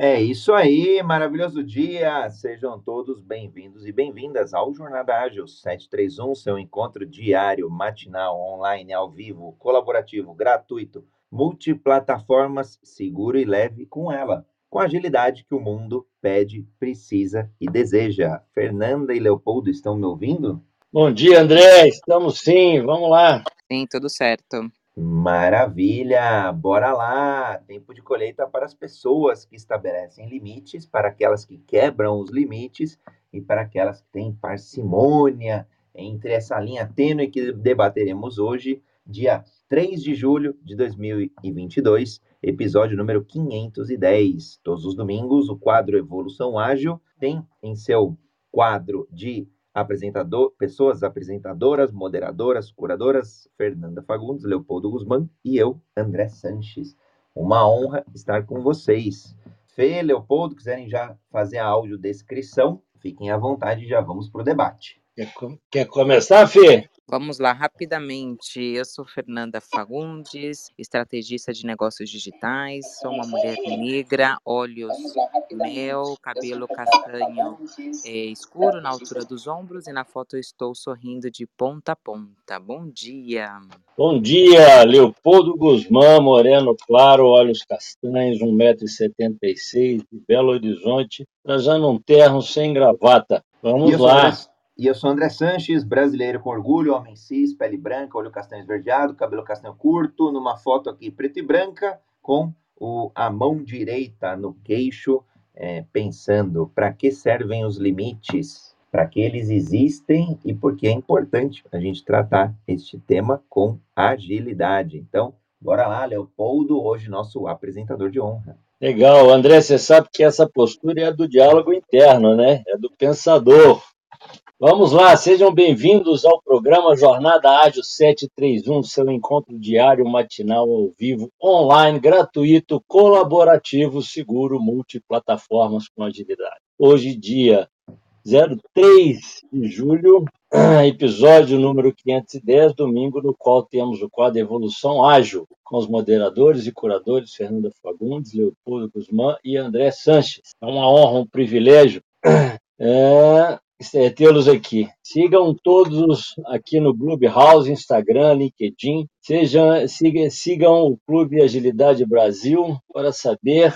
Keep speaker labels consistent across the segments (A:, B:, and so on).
A: É isso aí, maravilhoso dia! Sejam todos bem-vindos e bem-vindas ao Jornada Ágil 731, seu encontro diário, matinal, online, ao vivo, colaborativo, gratuito, multiplataformas, seguro e leve com ela, com a agilidade que o mundo pede, precisa e deseja. Fernanda e Leopoldo estão me ouvindo?
B: Bom dia, André. Estamos sim. Vamos lá.
C: Sim, tudo certo.
A: Maravilha! Bora lá! Tempo de colheita para as pessoas que estabelecem limites, para aquelas que quebram os limites e para aquelas que têm parcimônia entre essa linha tênue que debateremos hoje, dia 3 de julho de 2022, episódio número 510. Todos os domingos, o quadro Evolução Ágil tem em seu quadro de apresentador, pessoas apresentadoras, moderadoras, curadoras, Fernanda Fagundes, Leopoldo Guzmán e eu, André Sanches. Uma honra estar com vocês. Fê, Leopoldo, quiserem já fazer a audiodescrição, fiquem à vontade e já vamos para o debate.
B: Quer, quer começar, Fê?
C: Vamos lá, rapidamente. Eu sou Fernanda Fagundes, estrategista de negócios digitais. Sou uma mulher negra, olhos mel, cabelo castanho é, escuro na altura dos ombros e na foto eu estou sorrindo de ponta a ponta. Bom dia.
B: Bom dia, Leopoldo Guzmán, moreno claro, olhos castanhos, 1,76m, de Belo Horizonte, trajando um terno sem gravata. Vamos lá.
A: E eu sou André Sanches, brasileiro com orgulho, homem cis, pele branca, olho castanho esverdeado, cabelo castanho curto, numa foto aqui preta e branca, com o, a mão direita no queixo, é, pensando para que servem os limites, para que eles existem e por que é importante a gente tratar este tema com agilidade. Então, bora lá, Leopoldo, hoje nosso apresentador de honra.
B: Legal, André, você sabe que essa postura é do diálogo interno, né? É do pensador. Vamos lá, sejam bem-vindos ao programa Jornada Ágil 731, seu encontro diário, matinal, ao vivo, online, gratuito, colaborativo, seguro, multiplataformas com agilidade. Hoje, dia 03 de julho, episódio número 510, domingo, no qual temos o quadro Evolução Ágil, com os moderadores e curadores Fernanda Fagundes, Leopoldo Guzmán e André Sanches. É uma honra, um privilégio é, é, tê-los aqui. Sigam todos aqui no Clubhouse, Instagram, LinkedIn. Sejam, siga, sigam o Clube Agilidade Brasil para saber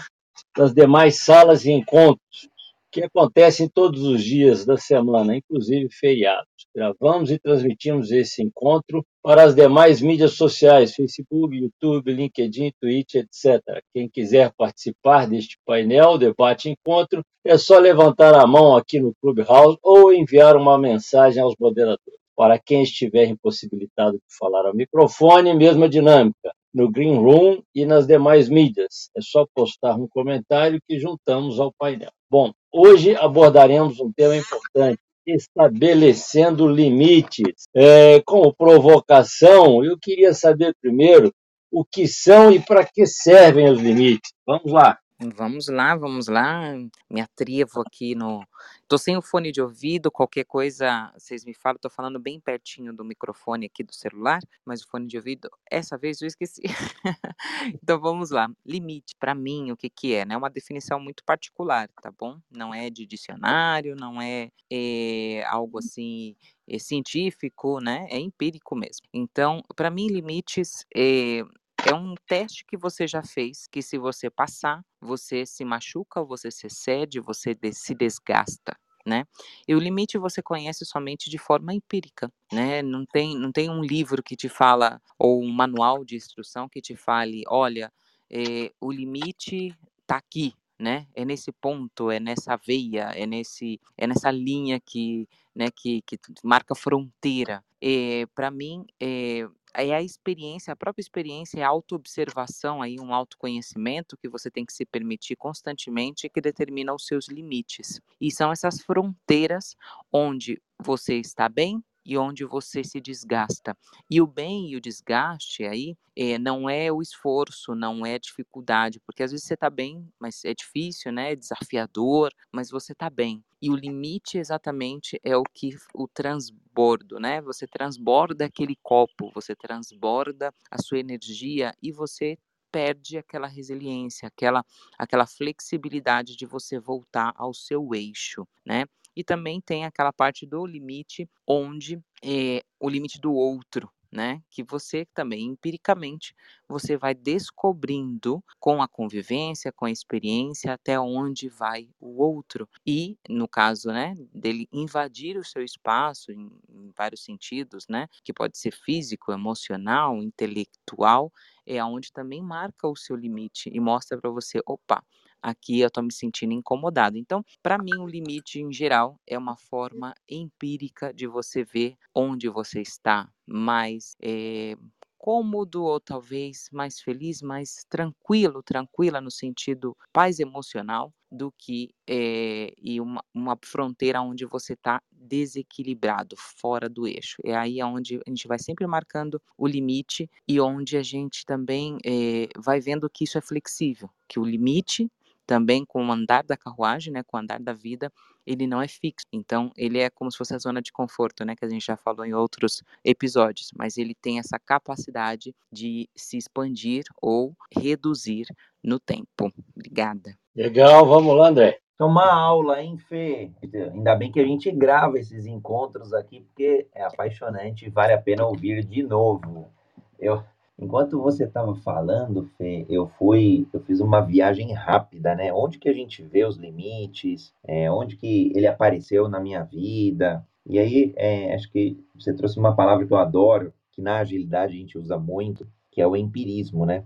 B: das demais salas e encontros que acontecem todos os dias da semana, inclusive feriados. Gravamos e transmitimos esse encontro para as demais mídias sociais, Facebook, YouTube, LinkedIn, Twitch, etc. Quem quiser participar deste painel, debate encontro, é só levantar a mão aqui no Clubhouse ou enviar uma mensagem aos moderadores. Para quem estiver impossibilitado de falar ao microfone, mesma dinâmica no Green Room e nas demais mídias. É só postar um comentário que juntamos ao painel. Bom, hoje abordaremos um tema importante, estabelecendo limites. É, como provocação, eu queria saber primeiro o que são e para que servem os limites. Vamos lá.
C: Vamos lá, vamos lá. Me atrevo aqui no. Tô sem o fone de ouvido, qualquer coisa vocês me falam. Tô falando bem pertinho do microfone aqui do celular, mas o fone de ouvido, essa vez eu esqueci. então vamos lá. Limite, para mim, o que que é? É né? uma definição muito particular, tá bom? Não é de dicionário, não é, é algo assim é científico, né? É empírico mesmo. Então, para mim, limites é, é um teste que você já fez, que se você passar, você se machuca, você se cede, você se desgasta. Né? E o limite você conhece somente de forma empírica, né? Não tem, não tem um livro que te fala ou um manual de instrução que te fale, olha, é, o limite está aqui, né? É nesse ponto, é nessa veia, é nesse, é nessa linha que, né, que, que marca fronteira. É, Para mim, é, é a experiência, a própria experiência a autoobservação, aí, um autoconhecimento que você tem que se permitir constantemente que determina os seus limites. E são essas fronteiras onde você está bem e onde você se desgasta. E o bem e o desgaste aí é, não é o esforço, não é dificuldade, porque às vezes você está bem, mas é difícil, né? É desafiador, mas você está bem. E o limite exatamente é o que o transbordo, né? Você transborda aquele copo, você transborda a sua energia e você perde aquela resiliência, aquela, aquela flexibilidade de você voltar ao seu eixo, né? E também tem aquela parte do limite onde é, o limite do outro, né? Que você também empiricamente você vai descobrindo com a convivência, com a experiência até onde vai o outro e no caso, né, dele invadir o seu espaço em, em vários sentidos, né? Que pode ser físico, emocional, intelectual, é onde também marca o seu limite e mostra para você, opa, aqui eu estou me sentindo incomodado. Então, para mim, o limite em geral é uma forma empírica de você ver onde você está mais é, cômodo ou talvez mais feliz, mais tranquilo, tranquila no sentido paz emocional do que é, e uma, uma fronteira onde você está desequilibrado, fora do eixo. É aí onde a gente vai sempre marcando o limite e onde a gente também é, vai vendo que isso é flexível, que o limite também com o andar da carruagem, né, com o andar da vida, ele não é fixo. Então, ele é como se fosse a zona de conforto, né, que a gente já falou em outros episódios, mas ele tem essa capacidade de se expandir ou reduzir no tempo. Obrigada.
B: Legal, vamos lá, André.
A: Uma aula, hein, Fê? Ainda bem que a gente grava esses encontros aqui, porque é apaixonante e vale a pena ouvir de novo. Eu, Enquanto você estava falando, Fê, eu fui, eu fiz uma viagem rápida, né? Onde que a gente vê os limites, é, onde que ele apareceu na minha vida. E aí, é, acho que você trouxe uma palavra que eu adoro, que na agilidade a gente usa muito, que é o empirismo, né?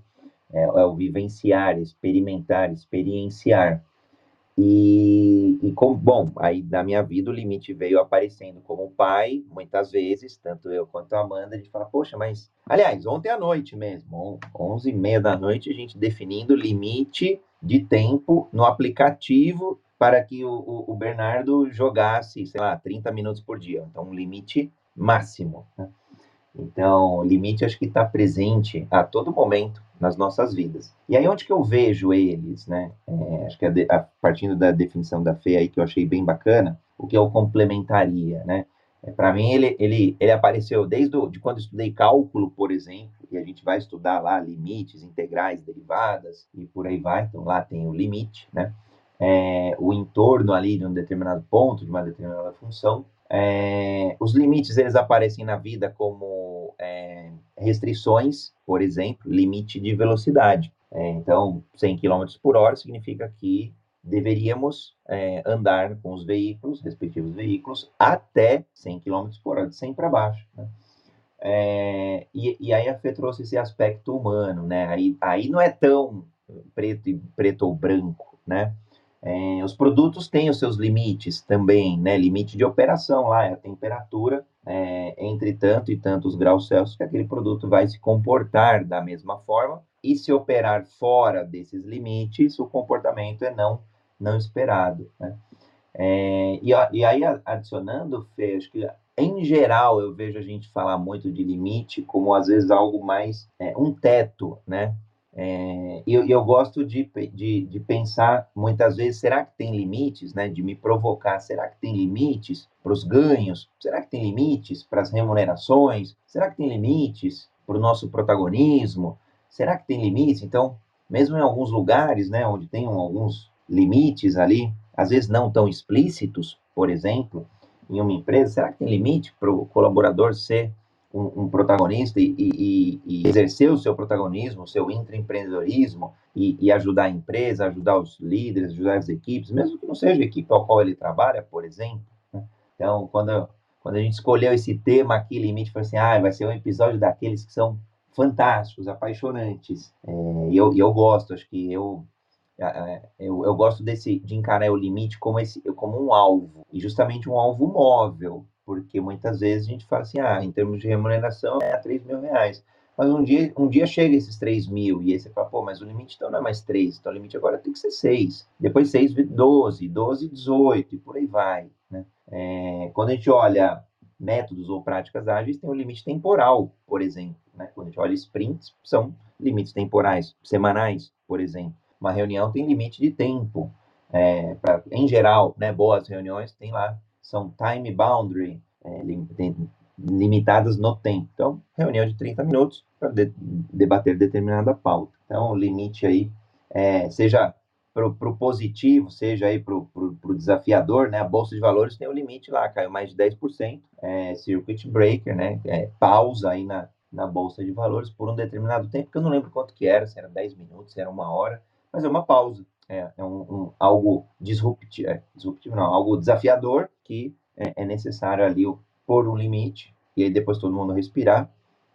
A: É, é o vivenciar, experimentar, experienciar. E, e com, bom, aí na minha vida o limite veio aparecendo como pai, muitas vezes, tanto eu quanto a Amanda, a gente fala, poxa, mas, aliás, ontem à noite mesmo, 11 e meia da noite, a gente definindo limite de tempo no aplicativo para que o, o, Bernardo jogasse, sei lá, 30 minutos por dia. Então, um limite máximo. Né? Então, limite acho que está presente a todo momento nas nossas vidas. E aí onde que eu vejo eles, né? É, acho que a a, partindo da definição da Fê aí que eu achei bem bacana, o que eu complementaria, né? É, Para mim ele, ele, ele apareceu desde de quando eu estudei cálculo, por exemplo, e a gente vai estudar lá limites, integrais, derivadas e por aí vai. Então lá tem o limite, né? É, o entorno ali de um determinado ponto, de uma determinada função. É, os limites eles aparecem na vida como é, restrições, por exemplo, limite de velocidade. É, então, 100 km por hora significa que deveríamos é, andar com os veículos, respectivos veículos, até 100 km por hora, de 100 para baixo. Né? É, e, e, aí a Fê trouxe esse aspecto humano, né? Aí, aí não é tão preto, preto ou branco, né? É, os produtos têm os seus limites também, né? Limite de operação lá, é a temperatura é, entre tanto e tantos graus Celsius que aquele produto vai se comportar da mesma forma. E se operar fora desses limites, o comportamento é não, não esperado. Né? É, e, e, aí, adicionando, Fê, acho que em geral eu vejo a gente falar muito de limite como às vezes algo mais é, um teto, né? É, e eu, eu, gosto de, de, de, pensar muitas vezes, será que tem limites, né? De me provocar, será que tem limites para os ganhos? Será que tem limites para as remunerações? Será que tem limites para o nosso protagonismo? Será que tem limites? Então, mesmo em alguns lugares, né, onde tem alguns limites ali, às vezes não tão explícitos, por exemplo, em uma empresa, será que tem limite para o colaborador ser um, um protagonista e, e, e, exercer o seu protagonismo, o seu intraempreendedorismo e, e ajudar a empresa, ajudar os líderes, ajudar as equipes, mesmo que não seja a equipe ao qual ele trabalha, por exemplo. Né? Então, quando, quando a gente escolheu esse tema aqui, limite, foi assim, ah, vai ser um episódio daqueles que são fantásticos, apaixonantes. É, e eu, eu gosto, acho que eu eu, eu gosto desse de encarar o limite como esse como um alvo e justamente um alvo móvel porque muitas vezes a gente fala assim, ah, em termos de remuneração é 3 mil reais. Mas um dia, um dia chega esses 3 mil, e aí você fala, pô, mas o limite então não é mais 3, então o limite agora tem que ser 6. Depois 6, 12, 12, 18, e por aí vai. Né? É, quando a gente olha métodos ou práticas ágeis, tem o limite temporal, por exemplo. Né? Quando a gente olha sprints, são limites temporais, semanais, por exemplo. Uma reunião tem limite de tempo. É, pra, em geral, né, boas reuniões tem lá são time boundary, é, limitadas no tempo. Então, reunião de 30 minutos para de, debater determinada pauta. Então, o limite aí, é, seja para o positivo, seja aí para o desafiador, né? A Bolsa de Valores tem um limite lá, caiu mais de 10%, é, circuit breaker, né? É, pausa aí na, na Bolsa de Valores por um determinado tempo, que eu não lembro quanto que era, se era 10 minutos, se era uma hora, mas é uma pausa. É, é um, um, algo disruptivo, é, disruptivo não, algo desafiador que é, é necessário ali pôr um limite e aí depois todo mundo respirar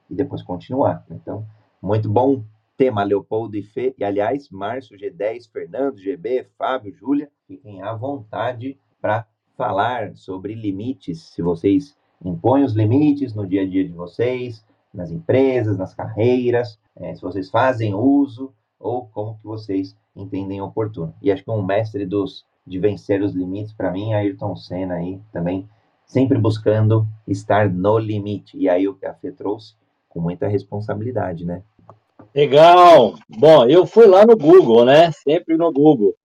A: e depois continuar. Então, muito bom tema, Leopoldo e Fê. E, aliás, Márcio, G10, Fernando, GB, Fábio, Júlia, fiquem à vontade para falar sobre limites. Se vocês impõem os limites no dia a dia de vocês, nas empresas, nas carreiras, é, se vocês fazem uso ou como que vocês entendem oportuno. E acho que um mestre dos de vencer os limites, para mim, é Ayrton Senna aí também sempre buscando estar no limite. E aí o Fê trouxe com muita responsabilidade, né?
B: Legal! Bom, eu fui lá no Google, né? Sempre no Google.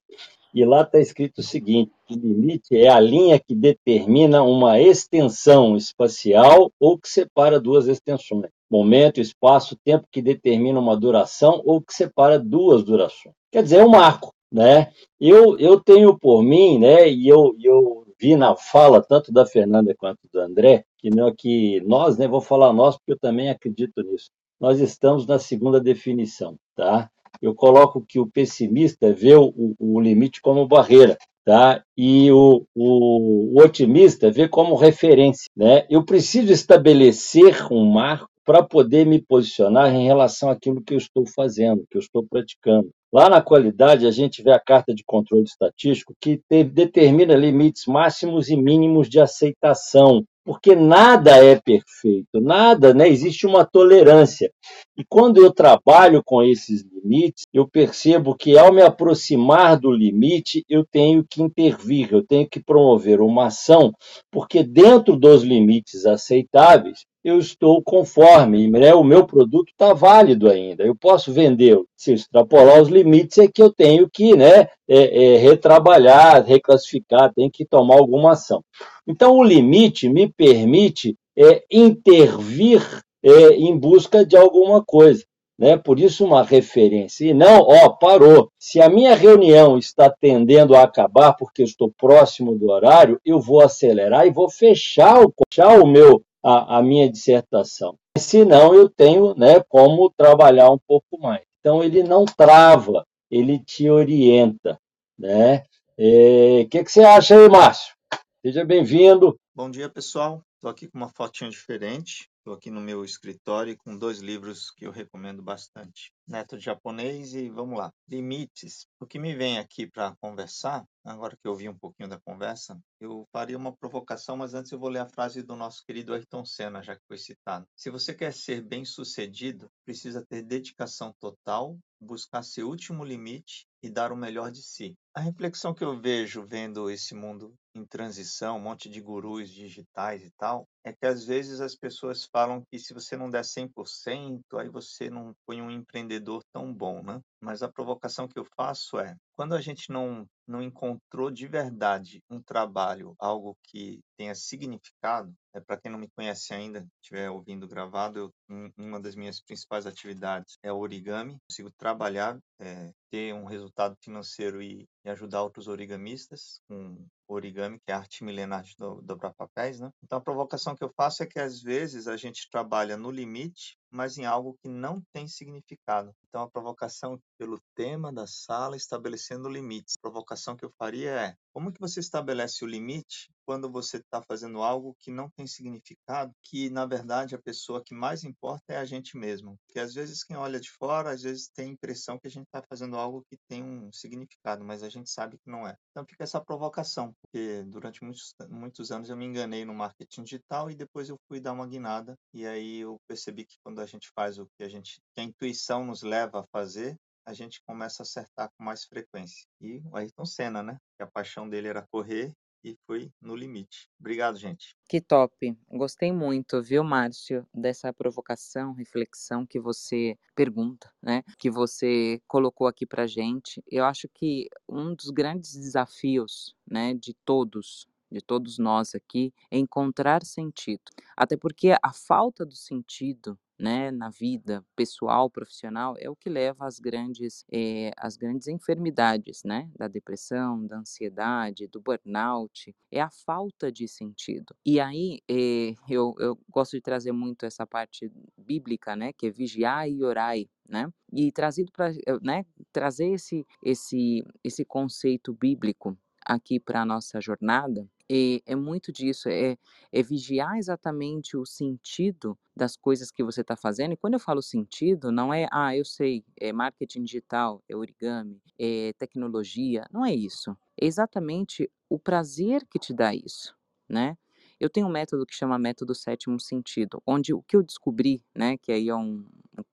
B: E lá está escrito o seguinte: limite é a linha que determina uma extensão espacial ou que separa duas extensões. Momento, espaço, tempo que determina uma duração ou que separa duas durações. Quer dizer, é um marco, né? Eu, eu tenho por mim, né? E eu, eu vi na fala tanto da Fernanda quanto do André, que, não, que nós, né, vou falar nós porque eu também acredito nisso, nós estamos na segunda definição, tá? Eu coloco que o pessimista vê o, o limite como barreira, tá? E o, o, o otimista vê como referência, né? Eu preciso estabelecer um marco para poder me posicionar em relação àquilo que eu estou fazendo, que eu estou praticando. Lá na qualidade, a gente vê a carta de controle estatístico que determina limites máximos e mínimos de aceitação, porque nada é perfeito, nada, né? Existe uma tolerância. E quando eu trabalho com esses limites, eu percebo que ao me aproximar do limite, eu tenho que intervir, eu tenho que promover uma ação, porque dentro dos limites aceitáveis, eu estou conforme, né? o meu produto está válido ainda, eu posso vendê-lo. Se eu extrapolar os limites, é que eu tenho que né, é, é, retrabalhar, reclassificar, tenho que tomar alguma ação. Então, o limite me permite é, intervir é, em busca de alguma coisa. Né? Por isso, uma referência. E não, ó, parou. Se a minha reunião está tendendo a acabar porque eu estou próximo do horário, eu vou acelerar e vou fechar o, fechar o meu a, a minha dissertação. Senão eu tenho né, como trabalhar um pouco mais. Então ele não trava, ele te orienta. Né? O é, que, que você acha aí, Márcio? Seja bem-vindo.
D: Bom dia, pessoal. Estou aqui com uma fotinha diferente. Estou aqui no meu escritório com dois livros que eu recomendo bastante. Neto japonês e vamos lá. Limites. O que me vem aqui para conversar, agora que eu vi um pouquinho da conversa, eu faria uma provocação, mas antes eu vou ler a frase do nosso querido Ayrton Senna, já que foi citado. Se você quer ser bem-sucedido, precisa ter dedicação total, buscar seu último limite e dar o melhor de si. A reflexão que eu vejo vendo esse mundo em transição, um monte de gurus digitais e tal, é que às vezes as pessoas falam que se você não der 100%, aí você não foi um empreendedor tão bom, né? Mas a provocação que eu faço é, quando a gente não não encontrou de verdade um trabalho, algo que tenha significado, é para quem não me conhece ainda, estiver ouvindo gravado, eu, uma das minhas principais atividades é o origami. Consigo trabalhar, é, ter um resultado financeiro e, e, ajudar outros origamistas com origami, que é a arte milenar de dobrar papéis, né? Então a provocação que eu faço é que às vezes a gente trabalha no limite mas em algo que não tem significado. Então, a provocação pelo tema da sala, estabelecendo limites. A provocação que eu faria é: como que você estabelece o limite quando você está fazendo algo que não tem significado, que na verdade a pessoa que mais importa é a gente mesmo? Porque às vezes quem olha de fora, às vezes tem a impressão que a gente está fazendo algo que tem um significado, mas a gente sabe que não é. Então fica essa provocação, porque durante muitos, muitos anos eu me enganei no marketing digital e depois eu fui dar uma guinada e aí eu percebi que quando a gente faz o que a gente, que a intuição nos leva a fazer, a gente começa a acertar com mais frequência. E o Ayrton Senna, né? Que a paixão dele era correr e foi no limite. Obrigado, gente.
C: Que top. Gostei muito, viu, Márcio, dessa provocação, reflexão que você pergunta, né? Que você colocou aqui pra gente. Eu acho que um dos grandes desafios, né, de todos de todos nós aqui é encontrar sentido. Até porque a falta do sentido né, na vida pessoal, profissional, é o que leva às grandes, é, às grandes enfermidades, né, da depressão, da ansiedade, do burnout, é a falta de sentido. E aí, é, eu, eu gosto de trazer muito essa parte bíblica, né, que é vigiar e orai, né, e trazido para, né, trazer esse, esse, esse conceito bíblico aqui para a nossa jornada, é, é muito disso, é, é vigiar exatamente o sentido das coisas que você está fazendo. E quando eu falo sentido, não é, ah, eu sei, é marketing digital, é origami, é tecnologia, não é isso. É exatamente o prazer que te dá isso, né? Eu tenho um método que chama método sétimo sentido, onde o que eu descobri, né, que aí é um,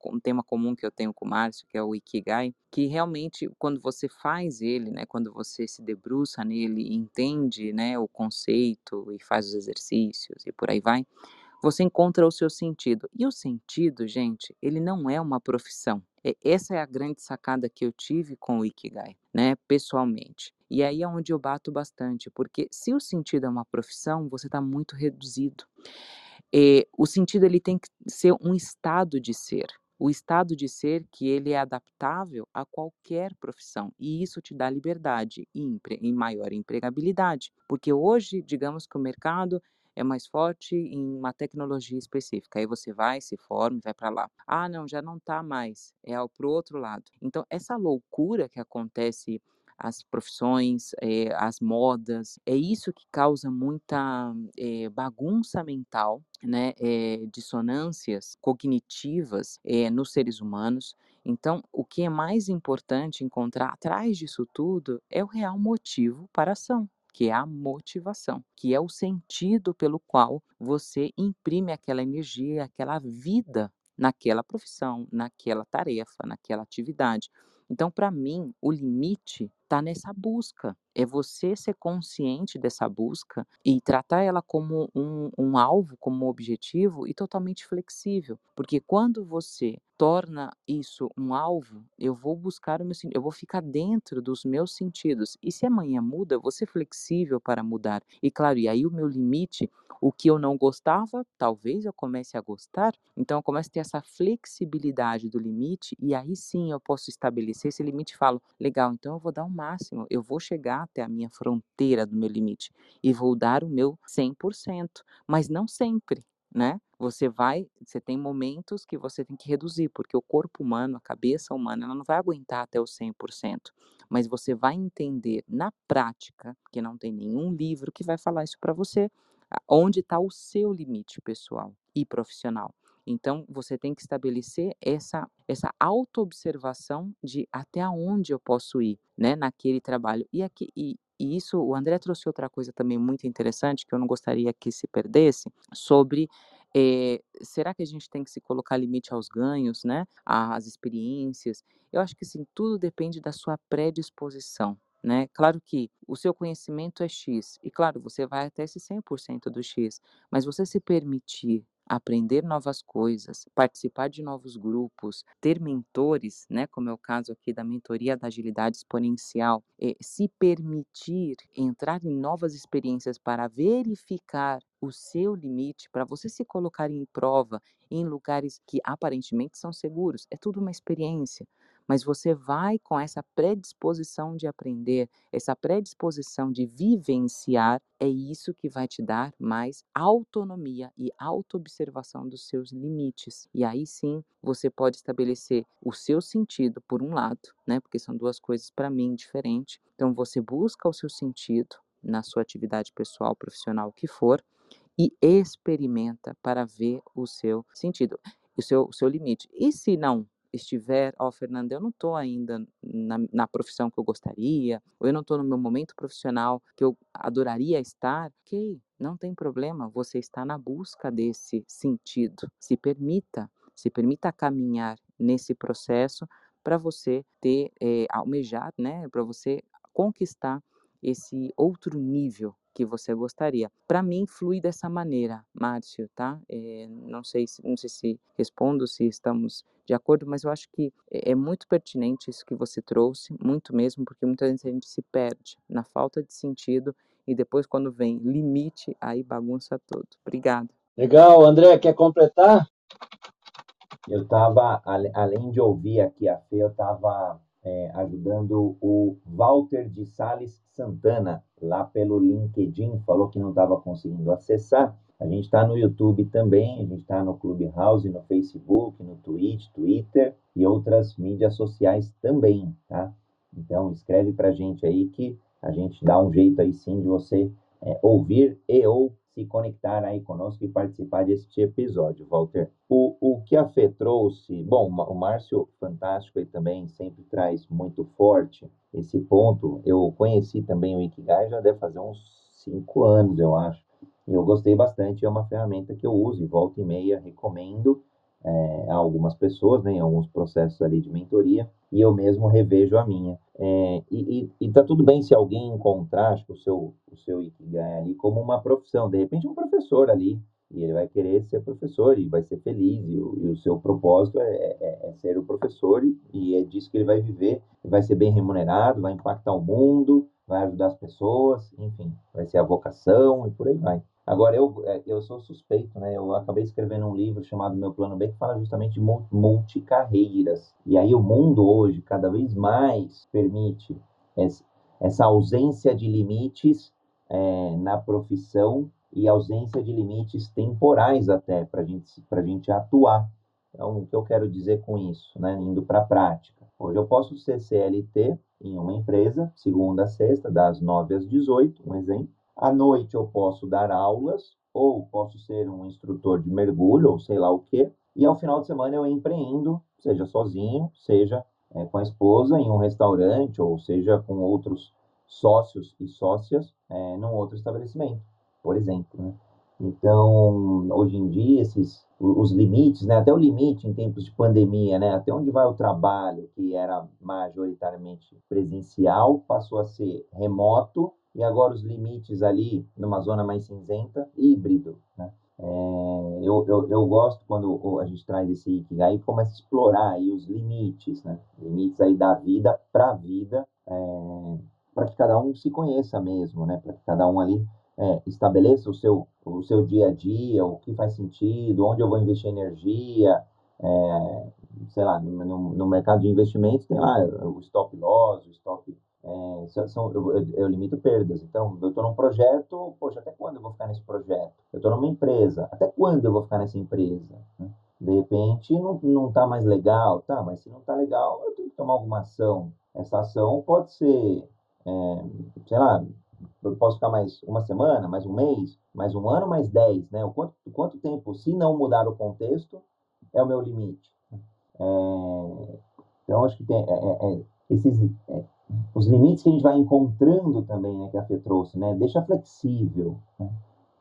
C: um tema comum que eu tenho com o Márcio, que é o Ikigai, que realmente quando você faz ele, né, quando você se debruça nele, entende, né, o conceito e faz os exercícios e por aí vai, você encontra o seu sentido. E o sentido, gente, ele não é uma profissão. É, essa é a grande sacada que eu tive com o Ikigai, né, pessoalmente. E aí é onde eu bato bastante, porque se o sentido é uma profissão, você está muito reduzido. É, o sentido ele tem que ser um estado de ser o estado de ser que ele é adaptável a qualquer profissão e isso te dá liberdade e, e maior empregabilidade, porque hoje, digamos que o mercado é mais forte em uma tecnologia específica. Aí você vai, se forma vai para lá. Ah, não, já não está mais. É para o outro lado. Então, essa loucura que acontece as profissões, é, as modas. É isso que causa muita é, bagunça mental, né, é, dissonâncias cognitivas nos seres humanos. Então, o que é mais importante encontrar atrás disso tudo é o real motivo para a ação que é a motivação, que é o sentido pelo qual você imprime aquela energia, aquela vida naquela profissão, naquela tarefa, naquela atividade. Então, para mim, o limite está nessa busca. É você ser consciente dessa busca e tratar ela como um, um alvo, como um objetivo e totalmente flexível. Porque quando você torna isso um alvo, eu vou buscar o meu eu vou ficar dentro dos meus sentidos. E se amanhã muda, ser flexível para mudar. E claro, e aí o meu limite, o que eu não gostava, talvez eu comece a gostar. Então eu começo a ter essa flexibilidade do limite e aí sim eu posso estabelecer esse limite e falo, legal, então eu vou dar uma máximo, eu vou chegar até a minha fronteira do meu limite e vou dar o meu 100%, mas não sempre, né? Você vai, você tem momentos que você tem que reduzir, porque o corpo humano, a cabeça humana, ela não vai aguentar até o 100%, mas você vai entender na prática, que não tem nenhum livro que vai falar isso para você, onde está o seu limite pessoal e profissional. Então, você tem que estabelecer essa, essa autoobservação de até onde eu posso ir, né, naquele trabalho. E, aqui, e, e isso, o André trouxe outra coisa também muito interessante, que eu não gostaria que se perdesse, sobre é, será que a gente tem que se colocar limite aos ganhos, né, às experiências? Eu acho que sim, tudo depende da sua predisposição. Né? Claro que o seu conhecimento é X, e claro, você vai até esse 100% do X, mas você se permitir aprender novas coisas, participar de novos grupos, ter mentores, né, como é o caso aqui da mentoria da agilidade exponencial, é, se permitir entrar em novas experiências para verificar o seu limite, para você se colocar em prova em lugares que aparentemente são seguros. É tudo uma experiência mas você vai com essa predisposição de aprender, essa predisposição de vivenciar, é isso que vai te dar mais autonomia e autoobservação dos seus limites. E aí sim, você pode estabelecer o seu sentido por um lado, né? Porque são duas coisas para mim diferentes. Então você busca o seu sentido na sua atividade pessoal, profissional, o que for, e experimenta para ver o seu sentido, o seu, o seu limite. E se não estiver, ó, oh, Fernanda, eu não estou ainda na, na, profissão que eu gostaria, ou eu não estou no meu momento profissional que eu adoraria estar, ok, não tem problema, você está na busca desse sentido. Se permita, se permita caminhar nesse processo para você ter, é, almejar, né, para você conquistar esse outro nível que você gostaria. Para mim, flui dessa maneira, Márcio, tá? É, não sei se não sei se respondo, se estamos de acordo, mas eu acho que é, é muito pertinente isso que você trouxe, muito mesmo, porque muitas vezes a gente se perde na falta de sentido e depois quando vem limite, aí bagunça tudo. Obrigado.
B: Legal, André, quer completar?
A: Eu estava, além de ouvir aqui a Fê, eu estava é, ajudando o Walter de Sales Santana, lá pelo LinkedIn, falou que não estava conseguindo acessar. A gente está no YouTube também, a gente está no Clubhouse, no Facebook, no Twitch, Twitter e outras mídias sociais também, tá? Então escreve para a gente aí que a gente dá um jeito aí sim de você é, ouvir e ou se conectar aí conosco e participar deste episódio, Walter. O, o que a Fê trouxe, bom, o Márcio, fantástico, ele também sempre traz muito forte esse ponto. Eu conheci também o Ikigai já deve fazer uns cinco anos, eu acho. E eu gostei bastante, é uma ferramenta que eu uso e volta e meia recomendo é, a algumas pessoas, né, em alguns processos ali de mentoria, e eu mesmo revejo a minha. É, e, e, e, tá tudo bem se alguém encontrar acho, o seu, o seu Ikigai ali como uma profissão, de repente um professor ali, e ele vai querer ser professor e vai ser feliz, e o, e o seu propósito é, é, é, ser o professor, e, é disso que ele vai viver, vai ser bem remunerado, vai impactar o mundo, vai ajudar as pessoas, enfim, vai ser a vocação e por aí vai. Agora, eu, é, eu sou suspeito, né? Eu acabei escrevendo um livro chamado Meu Plano B, que fala justamente de multicarreiras. E aí o mundo hoje, cada vez mais, permite essa ausência de limites é, na profissão e ausência de limites temporais até para gente, a gente atuar. Então, o que eu quero dizer com isso, né? Indo para a prática. Hoje eu posso ser CLT em uma empresa, segunda a sexta, das 9 às 18, um exemplo à noite eu posso dar aulas, ou posso ser um instrutor de mergulho, ou sei lá o quê. E ao final de semana eu empreendo, seja sozinho, seja é, com a esposa em um restaurante, ou seja com outros sócios e sócias é, num outro estabelecimento, por exemplo. Né? Então, hoje em dia, esses, os limites, né, até o limite em tempos de pandemia, né, até onde vai o trabalho, que era majoritariamente presencial, passou a ser remoto, e agora os limites ali, numa zona mais cinzenta, híbrido. Né? É, eu, eu, eu, gosto quando a gente traz esse Ikigai e começa a explorar aí os limites, né? limites aí da vida para a vida, é, para que cada um se conheça mesmo, né? para que cada um ali é, estabeleça o seu, o seu dia a dia, o que faz sentido, onde eu vou investir energia, é, sei lá, no, no, mercado de investimentos tem lá o stop loss, o stop é, são, eu, eu, eu, limito perdas. Então, eu estou num projeto, poxa, até quando eu vou ficar nesse projeto? Eu estou numa empresa, até quando eu vou ficar nessa empresa? Né? De repente, não, não tá mais legal, tá, mas se não tá legal, eu tenho que tomar alguma ação. Essa ação pode ser, é, sei lá, eu posso ficar mais uma semana, mais um mês, mais um ano, mais dez, né? O quanto, quanto tempo, se não mudar o contexto, é o meu limite. É, então, acho que tem, é, é, é esses, é, os limites que a gente vai encontrando também, né, que a Fê trouxe, né, deixa flexível, né,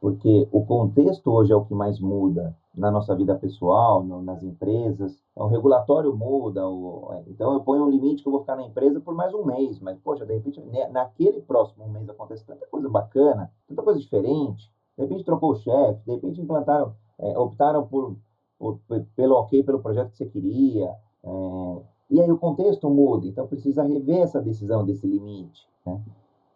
A: porque o contexto hoje é o que mais muda na nossa vida pessoal, no, nas empresas, o regulatório muda, o, é, então eu ponho um limite que eu vou ficar na empresa por mais um mês, mas, poxa, de repente, né, naquele próximo mês acontece tanta coisa bacana, tanta coisa diferente, de repente trocou o chefe, de repente implantaram, é, optaram por, por, pelo ok, pelo projeto que você queria, é, e aí o contexto muda, então precisa rever essa decisão desse limite. Né?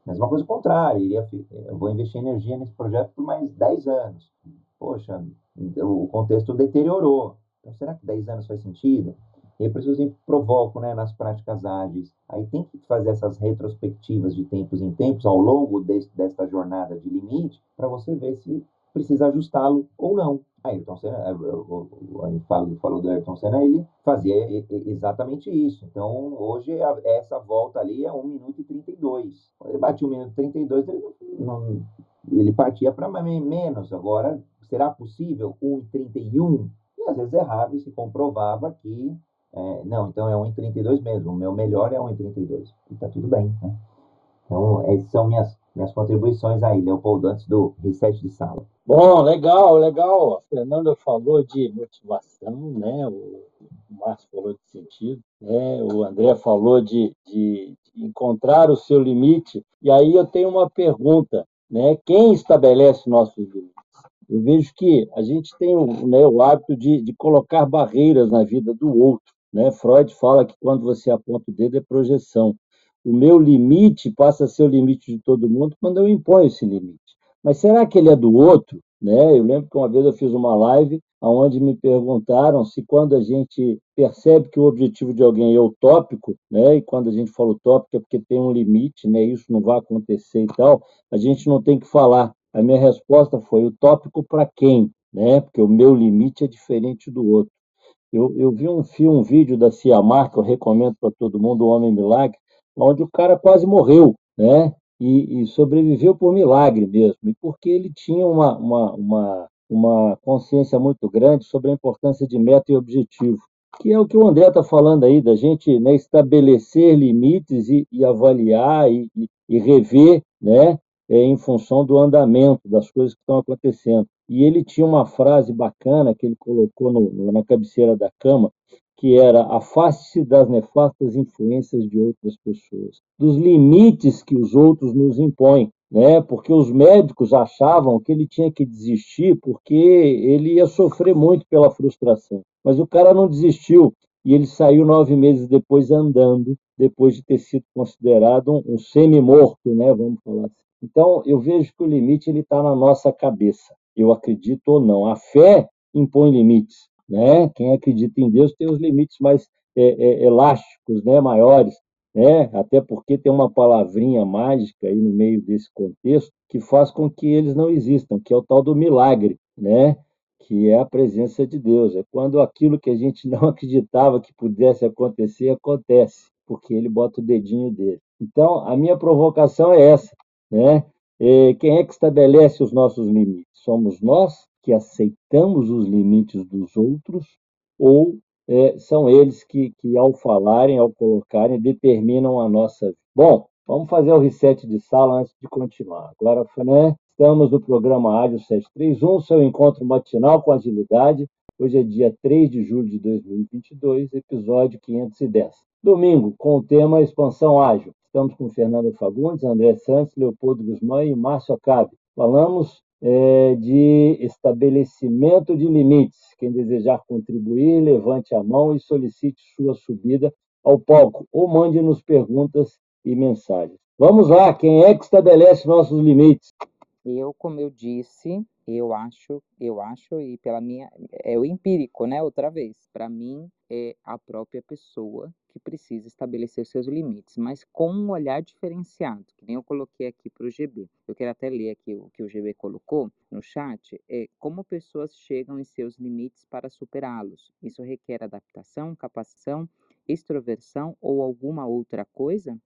A: Mas uma coisa contrária, iria, eu vou investir energia nesse projeto por mais 10 anos. Poxa, o contexto deteriorou. Então, será que 10 anos faz sentido? E aí, eu sempre provoco né, nas práticas ágeis. Aí tem que fazer essas retrospectivas de tempos em tempos ao longo desse, desta jornada de limite para você ver se precisa ajustá-lo ou não. Ayrton Senna, a gente falou do Ayrton Senna, ele fazia exatamente isso. Então, hoje, essa volta ali é 1 minuto e 32. Quando ele batia 1 minuto e 32, ele, não, ele partia para menos. Agora, será possível 1 e 31? E às vezes errava e se comprovava que, é, não, então é 1 e 32 mesmo. O meu melhor é 1 e 32. E tá tudo bem, né? Então, essas são minhas, minhas contribuições aí, Leopoldo, antes do reset de sala.
B: Bom, legal, legal. A Fernanda falou de motivação, né? O Márcio falou de sentido, né? O André falou de, de, encontrar o seu limite. E aí eu tenho uma pergunta, né? Quem estabelece nossos limites? Eu vejo que a gente tem né, o hábito de, de colocar barreiras na vida do outro. Né? Freud fala que quando você aponta o dedo é projeção. o meu limite passa a ser o limite de todo mundo quando eu imponho esse limite. Mas será que ele é do outro? Né? Eu lembro que uma vez eu fiz uma live onde me perguntaram se quando a gente percebe que o objetivo de alguém é utópico, né, e quando a gente fala utópico é porque tem um limite, né, isso não vai acontecer e tal, a gente não tem que falar. A minha resposta foi utópico para quem? Né? Porque o meu limite é diferente do outro. Eu, eu vi um filme, um vídeo da Ciamar, que eu recomendo para todo mundo, O Homem Milagre, onde o cara quase morreu, né? E, e, sobreviveu por milagre mesmo, e porque ele tinha uma, uma, uma, uma consciência muito grande sobre a importância de meta e objetivo, que é o que o André está falando aí, da gente né, estabelecer limites e, e avaliar e, e, rever né, é, em função do andamento das coisas que estão acontecendo. E ele tinha uma frase bacana que ele colocou no, na cabeceira da cama, que era afaste-se das nefastas influências de outras pessoas, dos limites que os outros nos impõem, né? Porque os médicos achavam que ele tinha que desistir porque ele ia sofrer muito pela frustração. Mas o cara não desistiu e ele saiu nove meses depois andando, depois de ter sido considerado um, um semi-morto, né? Vamos falar assim. Então eu vejo que o limite ele está na nossa cabeça. Eu acredito ou não. A fé impõe limites né? Quem acredita em Deus tem os limites mais é, é, elásticos, né? Maiores, né? Até porque tem uma palavrinha mágica aí no meio desse contexto que faz com que eles não existam, que é o tal do milagre, né? Que é a presença de Deus. É quando aquilo que a gente não acreditava que pudesse acontecer acontece, porque Ele bota o dedinho dele. Então, a minha provocação é essa, né? É, quem é que estabelece os nossos limites? Somos nós que aceitamos os limites dos outros ou é, são eles que, que, ao falarem, ao colocarem, determinam a nossa vida. Bom, vamos fazer o reset de sala antes de continuar. Agora, né, estamos no programa Ágil 731, seu encontro matinal com agilidade. Hoje é dia 3 de julho de 2022, episódio 510. Domingo, com o tema Expansão Ágil. Estamos com Fernando Fagundes, André Santos, Leopoldo Guzmán e Márcio Acabe. Falamos de estabelecimento de limites. Quem desejar contribuir, levante a mão e solicite sua subida ao palco ou mande-nos perguntas e mensagens. Vamos lá, quem é que estabelece nossos limites?
C: Eu, como eu disse, eu acho, eu acho e pela minha é o empírico, né? Outra vez, para mim é a própria pessoa que precisa estabelecer seus limites, mas com um olhar diferenciado, que nem eu coloquei aqui para o GB. Eu quero até ler aqui o que o GB colocou no chat, é como pessoas chegam em seus limites para superá-los. Isso requer adaptação, capacitação, extroversão ou alguma outra coisa?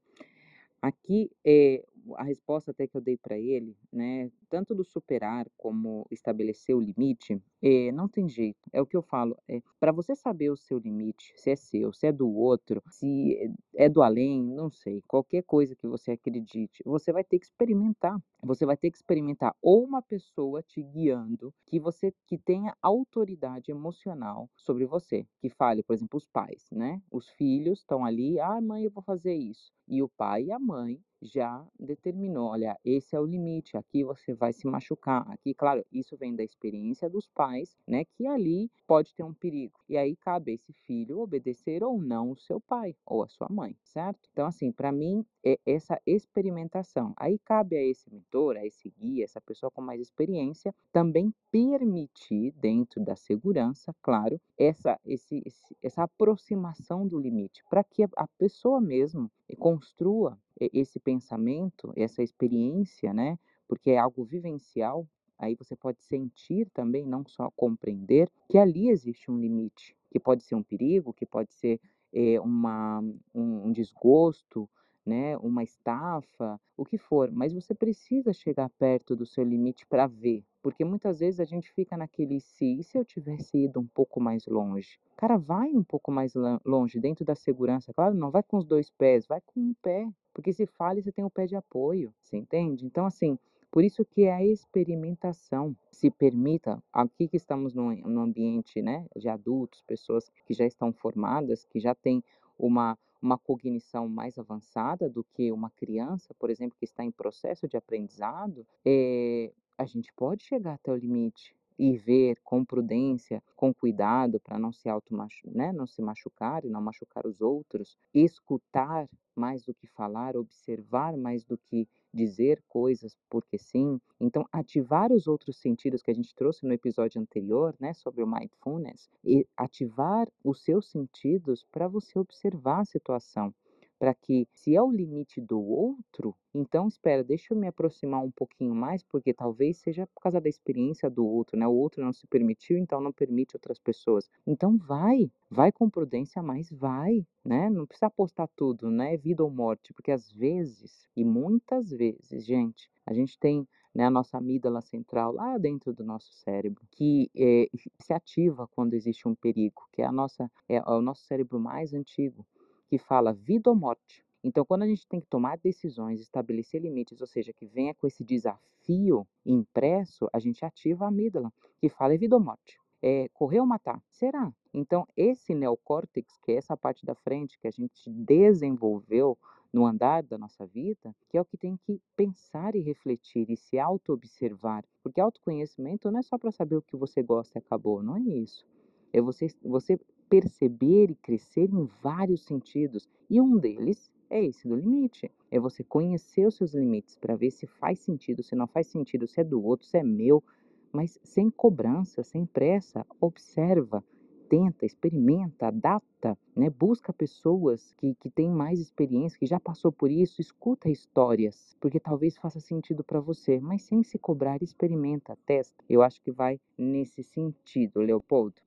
C: Aqui, é, a resposta até que eu dei para ele, né, tanto do superar como estabelecer o limite, é, não tem jeito. É o que eu falo. É, para você saber o seu limite, se é seu, se é do outro, se é do além, não sei. Qualquer coisa que você acredite, você vai ter que experimentar. Você vai ter que experimentar ou uma pessoa te guiando que você que tenha autoridade emocional sobre você, que fale, por exemplo, os pais, né? Os filhos estão ali, ah, mãe, eu vou fazer isso. E o pai e a mãe já determinou, olha, esse é o limite, aqui você vai se machucar. Aqui, claro, isso vem da experiência dos pais, né, que ali pode ter um perigo. E aí cabe a esse filho obedecer ou não o seu pai ou a sua mãe, certo? Então, assim, para mim é essa experimentação. Aí cabe a esse mentor, a esse guia, essa pessoa com mais experiência, também permitir dentro da segurança, claro, essa esse, essa aproximação do limite, para que a pessoa mesmo construa esse pensamento, essa experiência, né? Porque é algo vivencial, aí você pode sentir também, não só compreender, que ali existe um limite, que pode ser um perigo, que pode ser é, uma, um, um desgosto, né, uma estafa, o que for, mas você precisa chegar perto do seu limite para ver, porque muitas vezes a gente fica naquele se, e se eu tivesse ido um pouco mais longe? Cara, vai um pouco mais longe, dentro da segurança, claro, não vai com os dois pés, vai com um pé, porque se fale, você tem o pé de apoio, você entende? Então, assim, por isso que é a experimentação se permita, aqui que estamos no, no ambiente né, de adultos, pessoas que já estão formadas, que já têm uma, uma cognição mais avançada do que uma criança, por exemplo, que está em processo de aprendizado, é, a gente pode chegar até o limite e ver com prudência, com cuidado para não se auto né, não se machucar e não machucar os outros, escutar mais do que falar, observar mais do que dizer coisas porque sim. Então, ativar os outros sentidos que a gente trouxe no episódio anterior, né, sobre o mindfulness, e ativar os seus sentidos para você observar a situação para que, se é o limite do outro, então espera, deixa eu me aproximar um pouquinho mais, porque talvez seja por causa da experiência do outro, né? O outro não se permitiu, então não permite outras pessoas. Então vai, vai com prudência, mas vai, né? Não precisa apostar tudo, né? Vida ou morte, porque às vezes, e muitas vezes, gente, a gente tem né, a nossa amígdala central lá dentro do nosso cérebro, que é, se ativa quando existe um perigo, que é, a nossa, é o nosso cérebro mais antigo que fala vida ou morte. Então, quando a gente tem que tomar decisões, estabelecer limites, ou seja, que venha com esse desafio impresso, a gente ativa a amígdala, que fala é vida ou morte. É correr ou matar? Será? Então, esse neocórtex, que é essa parte da frente que a gente desenvolveu no andar da nossa vida, que é o que tem que pensar e refletir e se auto-observar. Porque autoconhecimento não é só para saber o que você gosta e acabou, não é isso. É você, você perceber e crescer em vários sentidos, e um deles é esse do limite. É você conhecer os seus limites para ver se faz sentido, se não faz sentido, se é do outro, se é meu, mas sem cobrança, sem pressa, observa, tenta, experimenta, adapta, né? busca pessoas que, que têm mais experiência, que já passou por isso, escuta histórias, porque talvez faça sentido para você, mas sem se cobrar, experimenta, testa. Eu acho que vai nesse sentido, Leopoldo.